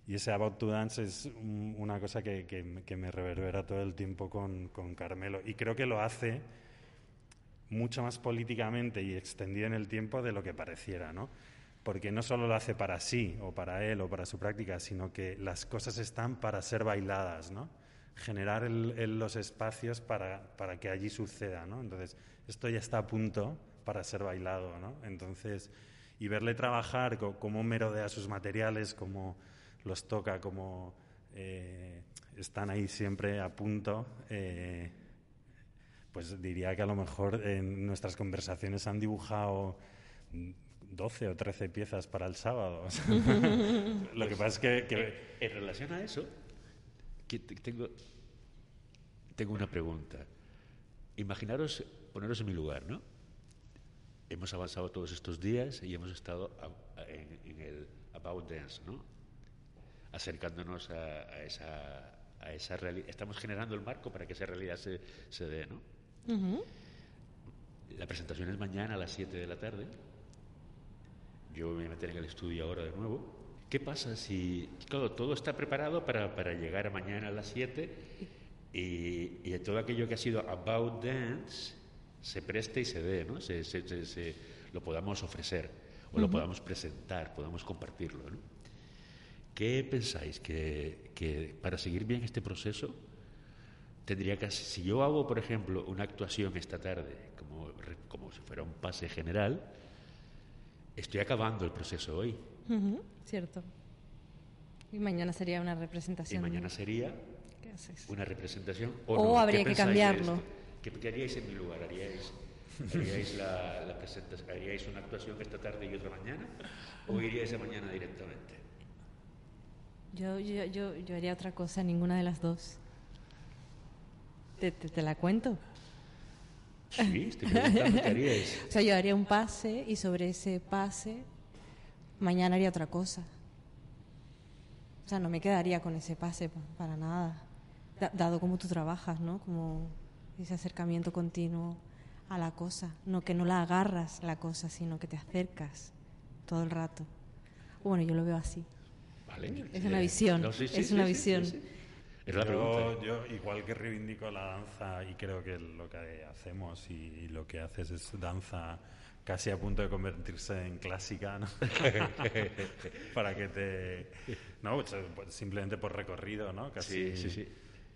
E: Y ese About to Dance es un- una cosa que, que que me reverbera todo el tiempo con, con Carmelo. Y creo que lo hace mucho más políticamente y extendido en el tiempo de lo que pareciera, ¿no? Porque no solo lo hace para sí o para él o para su práctica, sino que las cosas están para ser bailadas, ¿no? Generar los espacios para, para que allí suceda. Entonces, esto ya está a punto para ser bailado, ¿no? Entonces, y verle trabajar, cómo merodea sus materiales, cómo los toca, cómo eh, están ahí siempre a punto, eh, pues diría que a lo mejor en nuestras conversaciones han dibujado 12 o 13 piezas para el sábado. Lo que pasa es que, que-
D: En relación a eso, que tengo, tengo una pregunta. Imaginaros, poneros en mi lugar, ¿no? Hemos avanzado todos estos días y hemos estado en, en el About Dance, ¿no? Acercándonos a, a esa, a esa realidad. Estamos generando el marco para que esa realidad se, se dé, ¿no? La presentación es mañana a las 7 de la tarde. Yo me voy a meter en el estudio ahora de nuevo. ¿Qué pasa si, claro, todo está preparado para, para llegar a mañana a las 7 y, y todo aquello que ha sido about dance se preste y se dé, ¿no? Se, se- se- se- lo podamos ofrecer o lo podamos presentar, podamos compartirlo, ¿no? ¿Qué pensáis que, que para seguir bien este proceso tendría que si yo hago por ejemplo una actuación esta tarde como como si fuera un pase general estoy acabando el proceso hoy
C: Cierto. Y mañana sería una
D: y
C: representación.
D: mañana sería
C: ¿Qué haces?
D: una representación
C: O
D: o, no.
C: habría
D: ¿Qué
C: que cambiarlo.
D: ¿Qué, qué haríais en mi lugar? ¿Haríais, haríais la, la presentación, haríais una actuación esta tarde y otra mañana? ¿O iríais de mañana directamente?
C: Yo, yo, yo, yo haría otra cosa, ninguna de las dos. ¿Te, te, te la cuento?
D: Sí, estoy preguntando qué.
C: O sea, yo haría un pase y sobre ese pase mañana haría otra cosa. O sea, no me quedaría con ese pase pa- para nada. Da- dado como tú trabajas, ¿no? Como ese acercamiento continuo a la cosa. No que no la agarras la cosa, sino que te acercas todo el rato. Bueno, yo lo veo así.
D: Vale.
C: Es una visión,
D: No, sí, sí,
C: es
D: sí,
C: una visión.
D: Es la pregunta.
E: yo, yo, igual que reivindico la danza y creo que lo que hacemos y, y lo que haces es danza casi a punto de convertirse en clásica, ¿no? Para que te... No, pues, pues, simplemente por recorrido, ¿no? Casi,
D: Sí, sí, sí.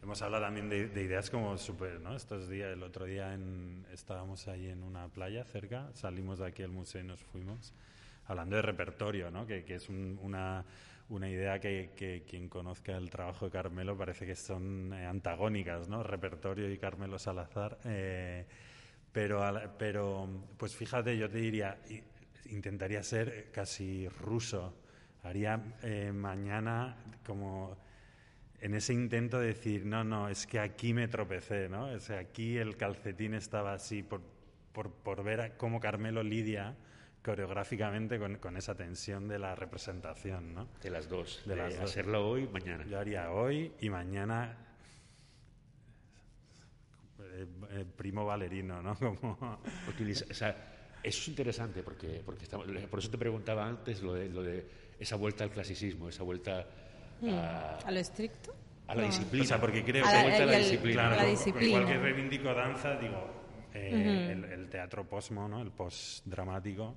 E: Hemos hablado también de, de ideas como súper, ¿no? Estos días, el otro día en, estábamos ahí en una playa cerca, salimos de aquí al museo y nos fuimos hablando de repertorio, ¿no? Que, que es un- una, una idea que, quien conozca el trabajo de Carmelo parece que son eh, antagónicas, ¿no? Repertorio y Carmelo Salazar. eh, pero, pero, pues fíjate, yo te diría, intentaría ser casi ruso. Haría eh, mañana como en ese intento de decir, no, no, es que aquí me tropecé, ¿no? O sea, aquí el calcetín estaba así por, por, por ver cómo Carmelo lidia coreográficamente con, con esa tensión de la representación, ¿no?
D: De las dos.
E: De
D: De,
E: las dos.
D: hacerlo hoy, mañana.
E: Yo haría hoy y mañana eh, eh, primo valerino, ¿no? Como...
D: Utiliza- o sea, eso es interesante porque, porque estamos, por eso te preguntaba antes lo de, lo de esa vuelta al clasicismo, esa vuelta a,
C: ¿A lo estricto?
D: a la
C: No.
D: disciplina.
E: O sea, porque creo
C: A
D: esa
C: la-
D: vuelta a la disciplina.
E: Claro,
C: la
E: con-
C: disciplina.
E: Igual que reivindico danza, digo, eh, el, el teatro posmo, ¿no? el postdramático,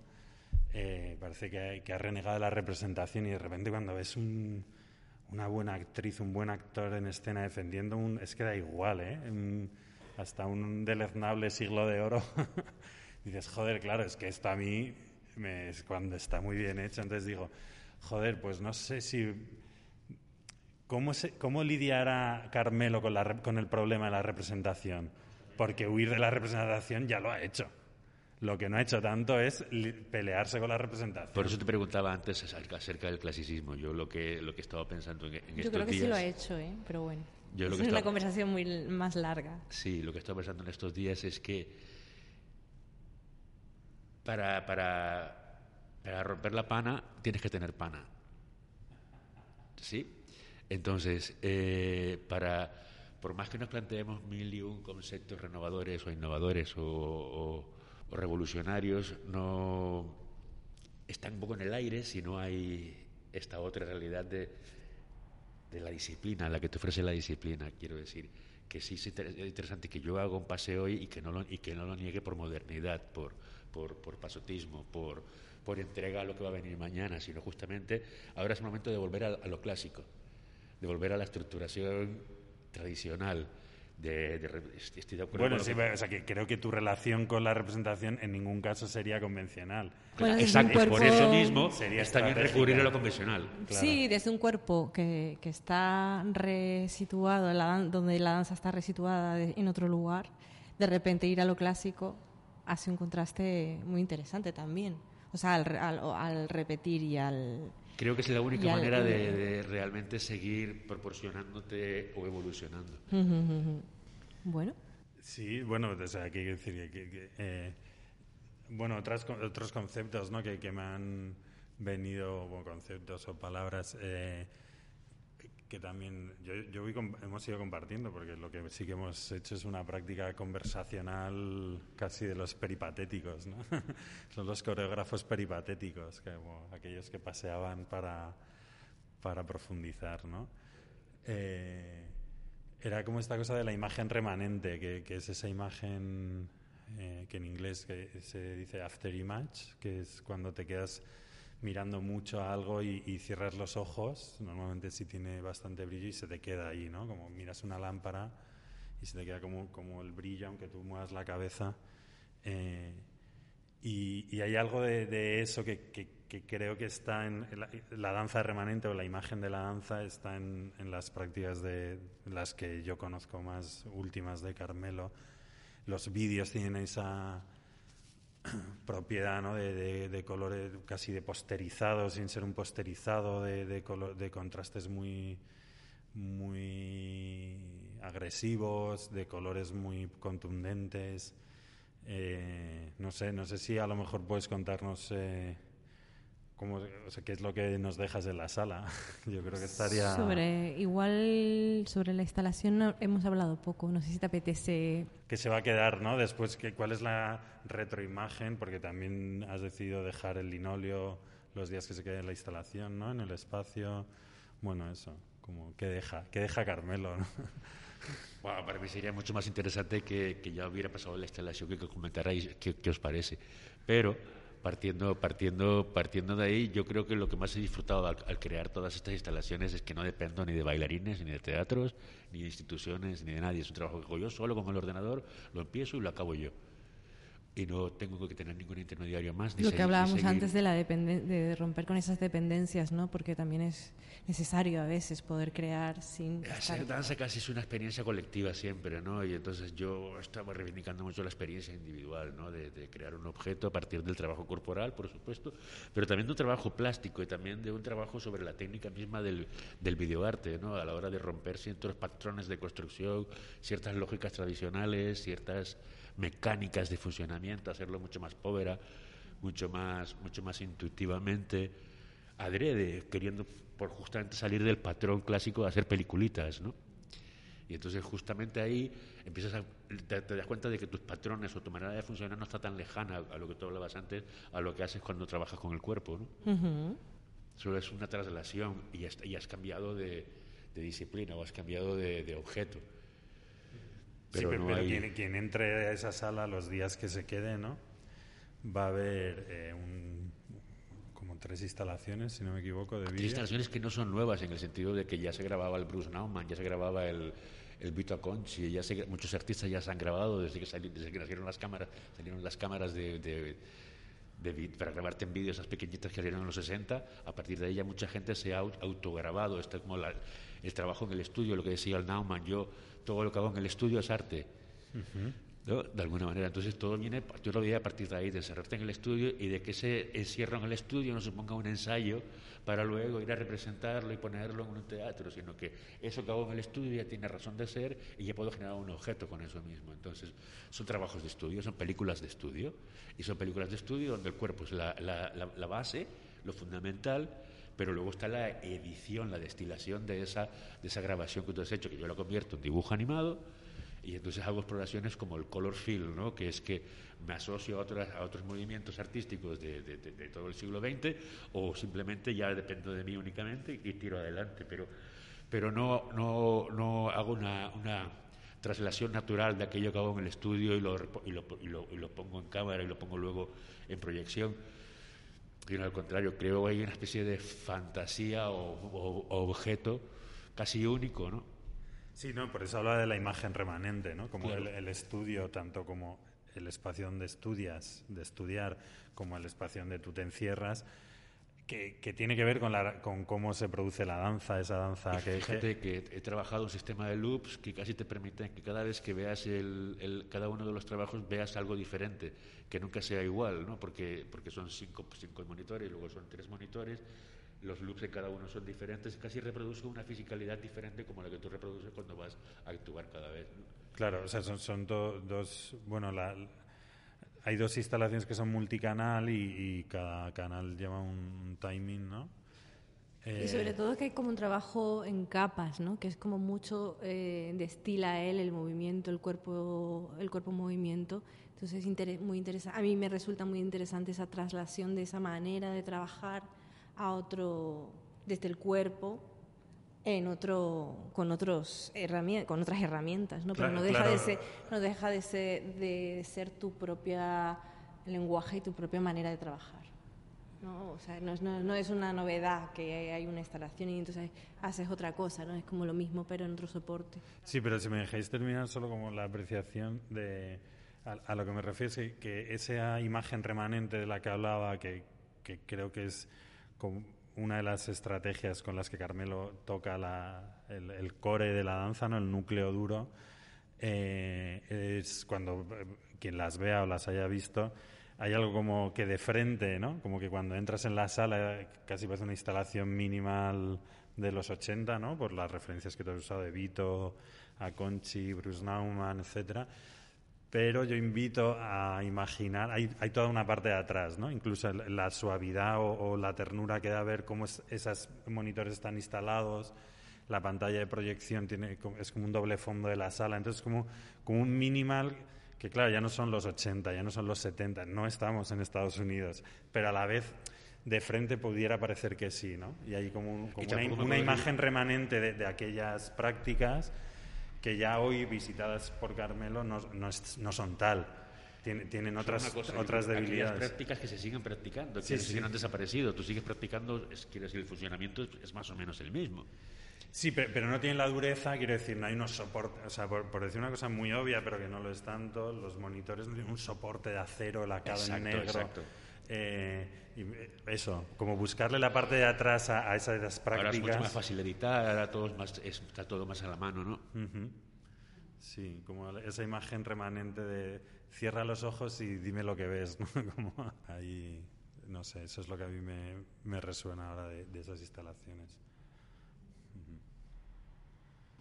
E: eh, parece que, ha renegado la representación y de repente cuando ves una buena actriz, un buen actor en escena defendiendo un... es que da igual, ¿eh? hasta un deleznable siglo de oro. dices, joder, claro, es que esto a mí me, es cuando está muy bien hecho, entonces digo, joder, pues no sé si ¿Cómo, ¿Cómo, lidiará Carmelo con, la, con, el problema de la representación? Porque huir de la representación ya lo ha hecho. Lo que no ha hecho tanto es pelearse con la representación.
D: Por eso te preguntaba antes acerca del clasicismo. Yo lo que, lo que estaba pensando en, en
C: Yo creo que sí lo ha hecho, ¿eh? pero bueno.
D: Yo
C: es una conversación muy más larga.
D: Sí, lo que estaba pensando en estos días es que para, para, para romper la pana tienes que tener pana. ¿Sí? Entonces, eh, para, por más que nos planteemos mil y un conceptos renovadores o innovadores o, revolucionarios, no están un poco en el aire si no hay esta otra realidad de, la disciplina, la que te ofrece la disciplina, quiero decir que sí es interesante que yo haga un paseo hoy y que no lo, niegue por modernidad, por, pasotismo, por, entrega a lo que va a venir mañana, sino justamente ahora es el momento de volver a lo clásico de volver a la estructuración tradicional. De,
E: estoy de acuerdo bueno, sí, o sea, que creo que tu relación con la representación en ningún caso sería convencional.
D: Exacto, por eso mismo sería está bien recurrir a lo convencional.
C: Sí, desde un cuerpo que, que está resituado, donde la danza está resituada en otro lugar, de repente ir a lo clásico hace un contraste muy interesante también. O sea, al, al repetir y al
D: Creo que es la única manera de, realmente seguir proporcionándote o evolucionando.
C: Bueno.
E: Sí, bueno, o sea, que, decir que, eh, bueno, otras, otros conceptos ¿no? que, que me han venido, bueno, conceptos o palabras eh, que también yo, yo hemos ido compartiendo, porque lo que sí que hemos hecho es una práctica conversacional casi de los peripatéticos, ¿no? Son los coreógrafos peripatéticos, que, aquellos que paseaban para, para profundizar, ¿no? Eh, era como esta cosa de la imagen remanente, que, que es esa imagen eh, que en inglés que se dice after image, que es cuando te quedas mirando mucho a algo y, cierras los ojos, normalmente sí tiene bastante brillo y se te queda ahí, ¿no? Como miras una lámpara y se te queda como, como el brillo, aunque tú muevas la cabeza. Eh, y, hay algo de, eso que, que, creo que está en la, danza remanente o la imagen de la danza está en, en las prácticas de las que yo conozco más últimas de Carmelo. Los vídeos tienen esa propiedad ¿no? de, de, colores casi de posterizado, sin ser un posterizado, de, de contrastes muy, muy agresivos, de colores muy contundentes. Eh, no sé, no sé si a lo mejor puedes contarnos eh, ¿Cómo, o sea, ¿Qué es lo que nos dejas de la sala? Yo creo que estaría...
C: Sobre, igual sobre la instalación hemos hablado poco, no sé si te apetece...
E: Que se va a quedar, ¿no? Después, que, ¿cuál es la retroimagen? Porque también has decidido dejar el linóleo los días que se quede en la instalación, ¿no? En el espacio. Bueno, eso, como, ¿qué deja? ¿Qué deja Carmelo, no?
D: Bueno, para mí sería mucho más interesante que, que ya hubiera pasado la instalación que comentarais qué, qué os parece. Pero partiendo, partiendo, partiendo de ahí, yo creo que lo que más he disfrutado al, crear todas estas instalaciones es que no dependo ni de bailarines, ni de teatros, ni de instituciones, ni de nadie. Es un trabajo que hago yo solo con el ordenador, lo empiezo y lo acabo yo y no tengo que tener ningún intermediario más.
C: Lo que hablábamos antes de, la de romper con esas dependencias, ¿no? Porque también es necesario a veces poder crear sin...
D: Hacer danza casi es una experiencia colectiva siempre, ¿no? Y entonces yo estaba reivindicando mucho la experiencia individual, ¿no? De, crear un objeto a partir del trabajo corporal, por supuesto, pero también de un trabajo plástico y también de un trabajo sobre la técnica misma del, del videoarte, ¿no? A la hora de romper ciertos patrones de construcción, ciertas lógicas tradicionales, ciertas mecánicas de funcionamiento, hacerlo mucho más pobre, mucho más, mucho más intuitivamente, adrede, queriendo por justamente salir del patrón clásico de hacer peliculitas, ¿no? Y entonces justamente ahí empiezas a, te, das cuenta de que tus patrones o tu manera de funcionar no está tan lejana a lo que tú hablabas antes, a lo que haces cuando trabajas con el cuerpo, ¿no? Solo es una traslación y, y has cambiado de, disciplina o has cambiado de objeto.
E: Pero, quien, entre a esa sala los días que se quede, ¿no? Va a haber eh, un, como tres instalaciones, si no me equivoco, de vídeo. Tres
D: instalaciones que no son nuevas en el sentido de que ya se grababa el Bruce Nauman, ya se grababa el, el Vito Conchi, ya muchos artistas ya se han grabado desde que, desde que nacieron las cámaras, salieron las cámaras de, de, para grabarte en vídeo esas pequeñitas que salieron en los 60, a partir de ahí ya mucha gente se ha autograbado, este es como el trabajo en el estudio, lo que decía el Nauman, yo todo lo que hago en el estudio es arte. De alguna manera. Entonces todo viene, yo lo veía a partir de ahí, de encerrarte en el estudio y de que ese encierro en el estudio no suponga un ensayo para luego ir a representarlo y ponerlo en un teatro, sino que eso que hago en el estudio ya tiene razón de ser y ya puedo generar un objeto con eso mismo. Entonces son trabajos de estudio, son películas de estudio y son películas de estudio donde el cuerpo es la, la, la base, lo fundamental pero luego está la edición, la destilación de esa, de esa grabación que tú has hecho, que yo lo convierto en dibujo animado y entonces hago exploraciones como el color field, ¿no? que es que me asocio a, otras, a otros movimientos artísticos de, todo el siglo XX o simplemente ya dependo de mí únicamente y tiro adelante, pero, pero no, no, no hago una, una traslación natural de aquello que hago en el estudio y lo, y lo, y lo, pongo en cámara y lo pongo luego en proyección. Y al contrario, creo que hay una especie de fantasía o, o objeto casi único, ¿no?
E: Sí, no, por eso habla de la imagen remanente, ¿no? Como el, estudio, tanto como el espacio donde estudias, de estudiar, como el espacio donde tú te encierras, que, tiene que ver con, la, con cómo se produce la danza, esa danza que...
D: Fíjate que, he trabajado un sistema de loops que casi te permite que cada vez que veas el, cada uno de los trabajos veas algo diferente, que nunca sea igual, ¿no? Porque, porque son cinco, cinco monitores, y luego son tres monitores, los loops de cada uno son diferentes, casi reproduce una fisicalidad diferente como la que tú reproduces cuando vas a actuar cada vez.
E: Claro, o sea, son, son dos, bueno, la, hay dos instalaciones que son multicanal y, cada canal lleva un timing, ¿no?
C: y sobre todo que hay como un trabajo en capas, ¿no? Que es como mucho eh, destila él el movimiento, el cuerpo, el cuerpo movimiento. Entonces es muy interesante. A mí me resulta muy interesante esa traslación de esa manera de trabajar a otro, desde el cuerpo, en otro, con, otros con otras herramientas, ¿no? Pero no deja, de ser, no deja de ser, de ser tu propia lenguaje y tu propia manera de trabajar. ¿no? O sea, no es, no, es una novedad que hay una instalación y entonces haces otra cosa, ¿no? Es como lo mismo, pero en otro soporte.
E: Sí, pero si me dejáis terminar solo como la apreciación de... A, lo que me refiero es que, esa imagen remanente de la que hablaba, que, que creo que es una de las estrategias con las que Carmelo toca el, core de la danza, ¿no? el núcleo duro, eh, es cuando eh, quien las vea o las haya visto, hay algo como que de frente, ¿no? Como que cuando entras en la sala casi parece una instalación minimal de los 80, ¿no? Por las referencias que te has usado de Vito, a Conchi, Bruce Nauman, etcétera pero yo invito a imaginar, hay, hay, toda una parte de atrás, ¿no? incluso la suavidad o, la ternura que da ver cómo esos monitores están instalados, la pantalla de proyección tiene, es como un doble fondo de la sala, entonces como, como un minimal que claro, ya no son los 80, ya no son los 70, no estamos en Estados Unidos, pero a la vez de frente pudiera parecer que sí, ¿no? Y hay como, una, imagen remanente de aquellas prácticas que ya hoy visitadas por Carmelo no, no, no son tal. tienen otras, otras debilidades.
D: prácticas que se siguen practicando, que sí, han desaparecido. Tú sigues practicando, es, quiero decir, el funcionamiento es, más o menos el mismo.
E: Sí, pero, no tienen la dureza, quiero decir, no hay unos soportes, o sea, por, decir una cosa muy obvia, pero que no lo es tanto, los monitores no tienen un soporte de acero lacado en negro. Exacto. Eh, y eso, como buscarle la parte de atrás a, esas prácticas. Ahora es
D: mucho más fácil editar, ahora todo más, está todo más a la mano, ¿no?
E: Sí, como esa imagen remanente de cierra los ojos y dime lo que ves, ¿no? Como ahí, no sé, eso es lo que a mí me, resuena ahora de, esas instalaciones.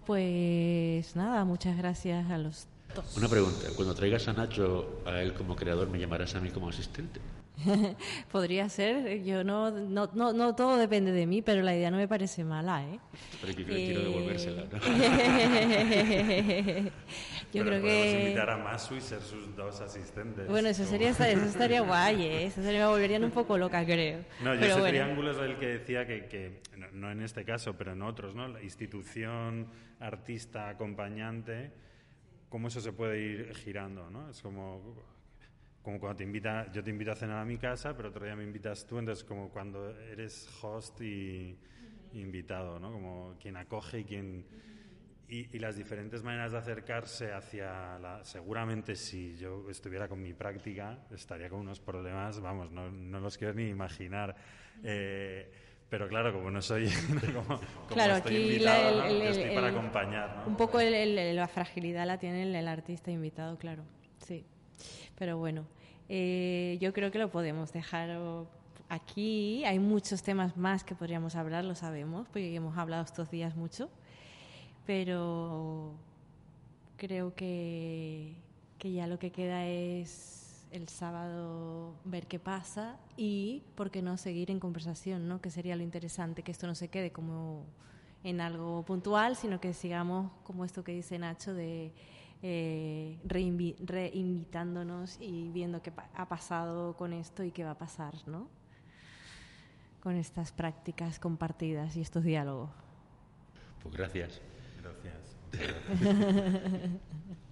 C: Pues nada, muchas gracias a los dos.
D: Una pregunta, cuando traigas a Nacho a él como creador, ¿me llamarás a mí como asistente?
C: Podría ser, yo no, no, no, no, todo depende de mí, pero la idea no me parece mala, ¿eh?
D: Pero que quiero devolvérsela, ¿no?
E: yo creo que... invitar a Masu y ser sus dos asistentes.
C: Bueno, eso, sería, eso estaría guay, ¿eh? Eso sería, me volverían un poco loca, creo.
E: No, yo pero ese triángulo es el que decía que, que no, no, en este caso, pero en otros, ¿no? La institución, artista, acompañante, cómo eso se puede ir girando, ¿no? Es como como cuando te invita, yo te invito a cenar a mi casa, pero otro día me invitas tú, entonces como cuando eres host y invitado, ¿no? Como quien acoge y quien... Y, las diferentes maneras de acercarse hacia la... Seguramente si yo estuviera con mi práctica, estaría con unos problemas, vamos, no, no los quiero ni imaginar. Eh, pero claro, como no soy, como,
C: claro,
E: estoy
C: aquí
E: invitado, estoy para acompañar. ¿no?
C: Un poco la fragilidad la tiene el, artista invitado, claro. Sí. Pero bueno, eh, yo creo que lo podemos dejar aquí. Hay muchos temas más que podríamos hablar, lo sabemos, porque hemos hablado estos días mucho. Pero creo que, que ya lo que queda es el sábado ver qué pasa y, ¿por qué no seguir en conversación? ¿no? Que sería lo interesante, que esto no se quede como en algo puntual, sino que sigamos como esto que dice Nacho de eh, reinvitándonos y viendo qué ha pasado con esto y qué va a pasar, ¿no? Con estas prácticas compartidas y estos diálogos.
D: Pues gracias.
E: Gracias.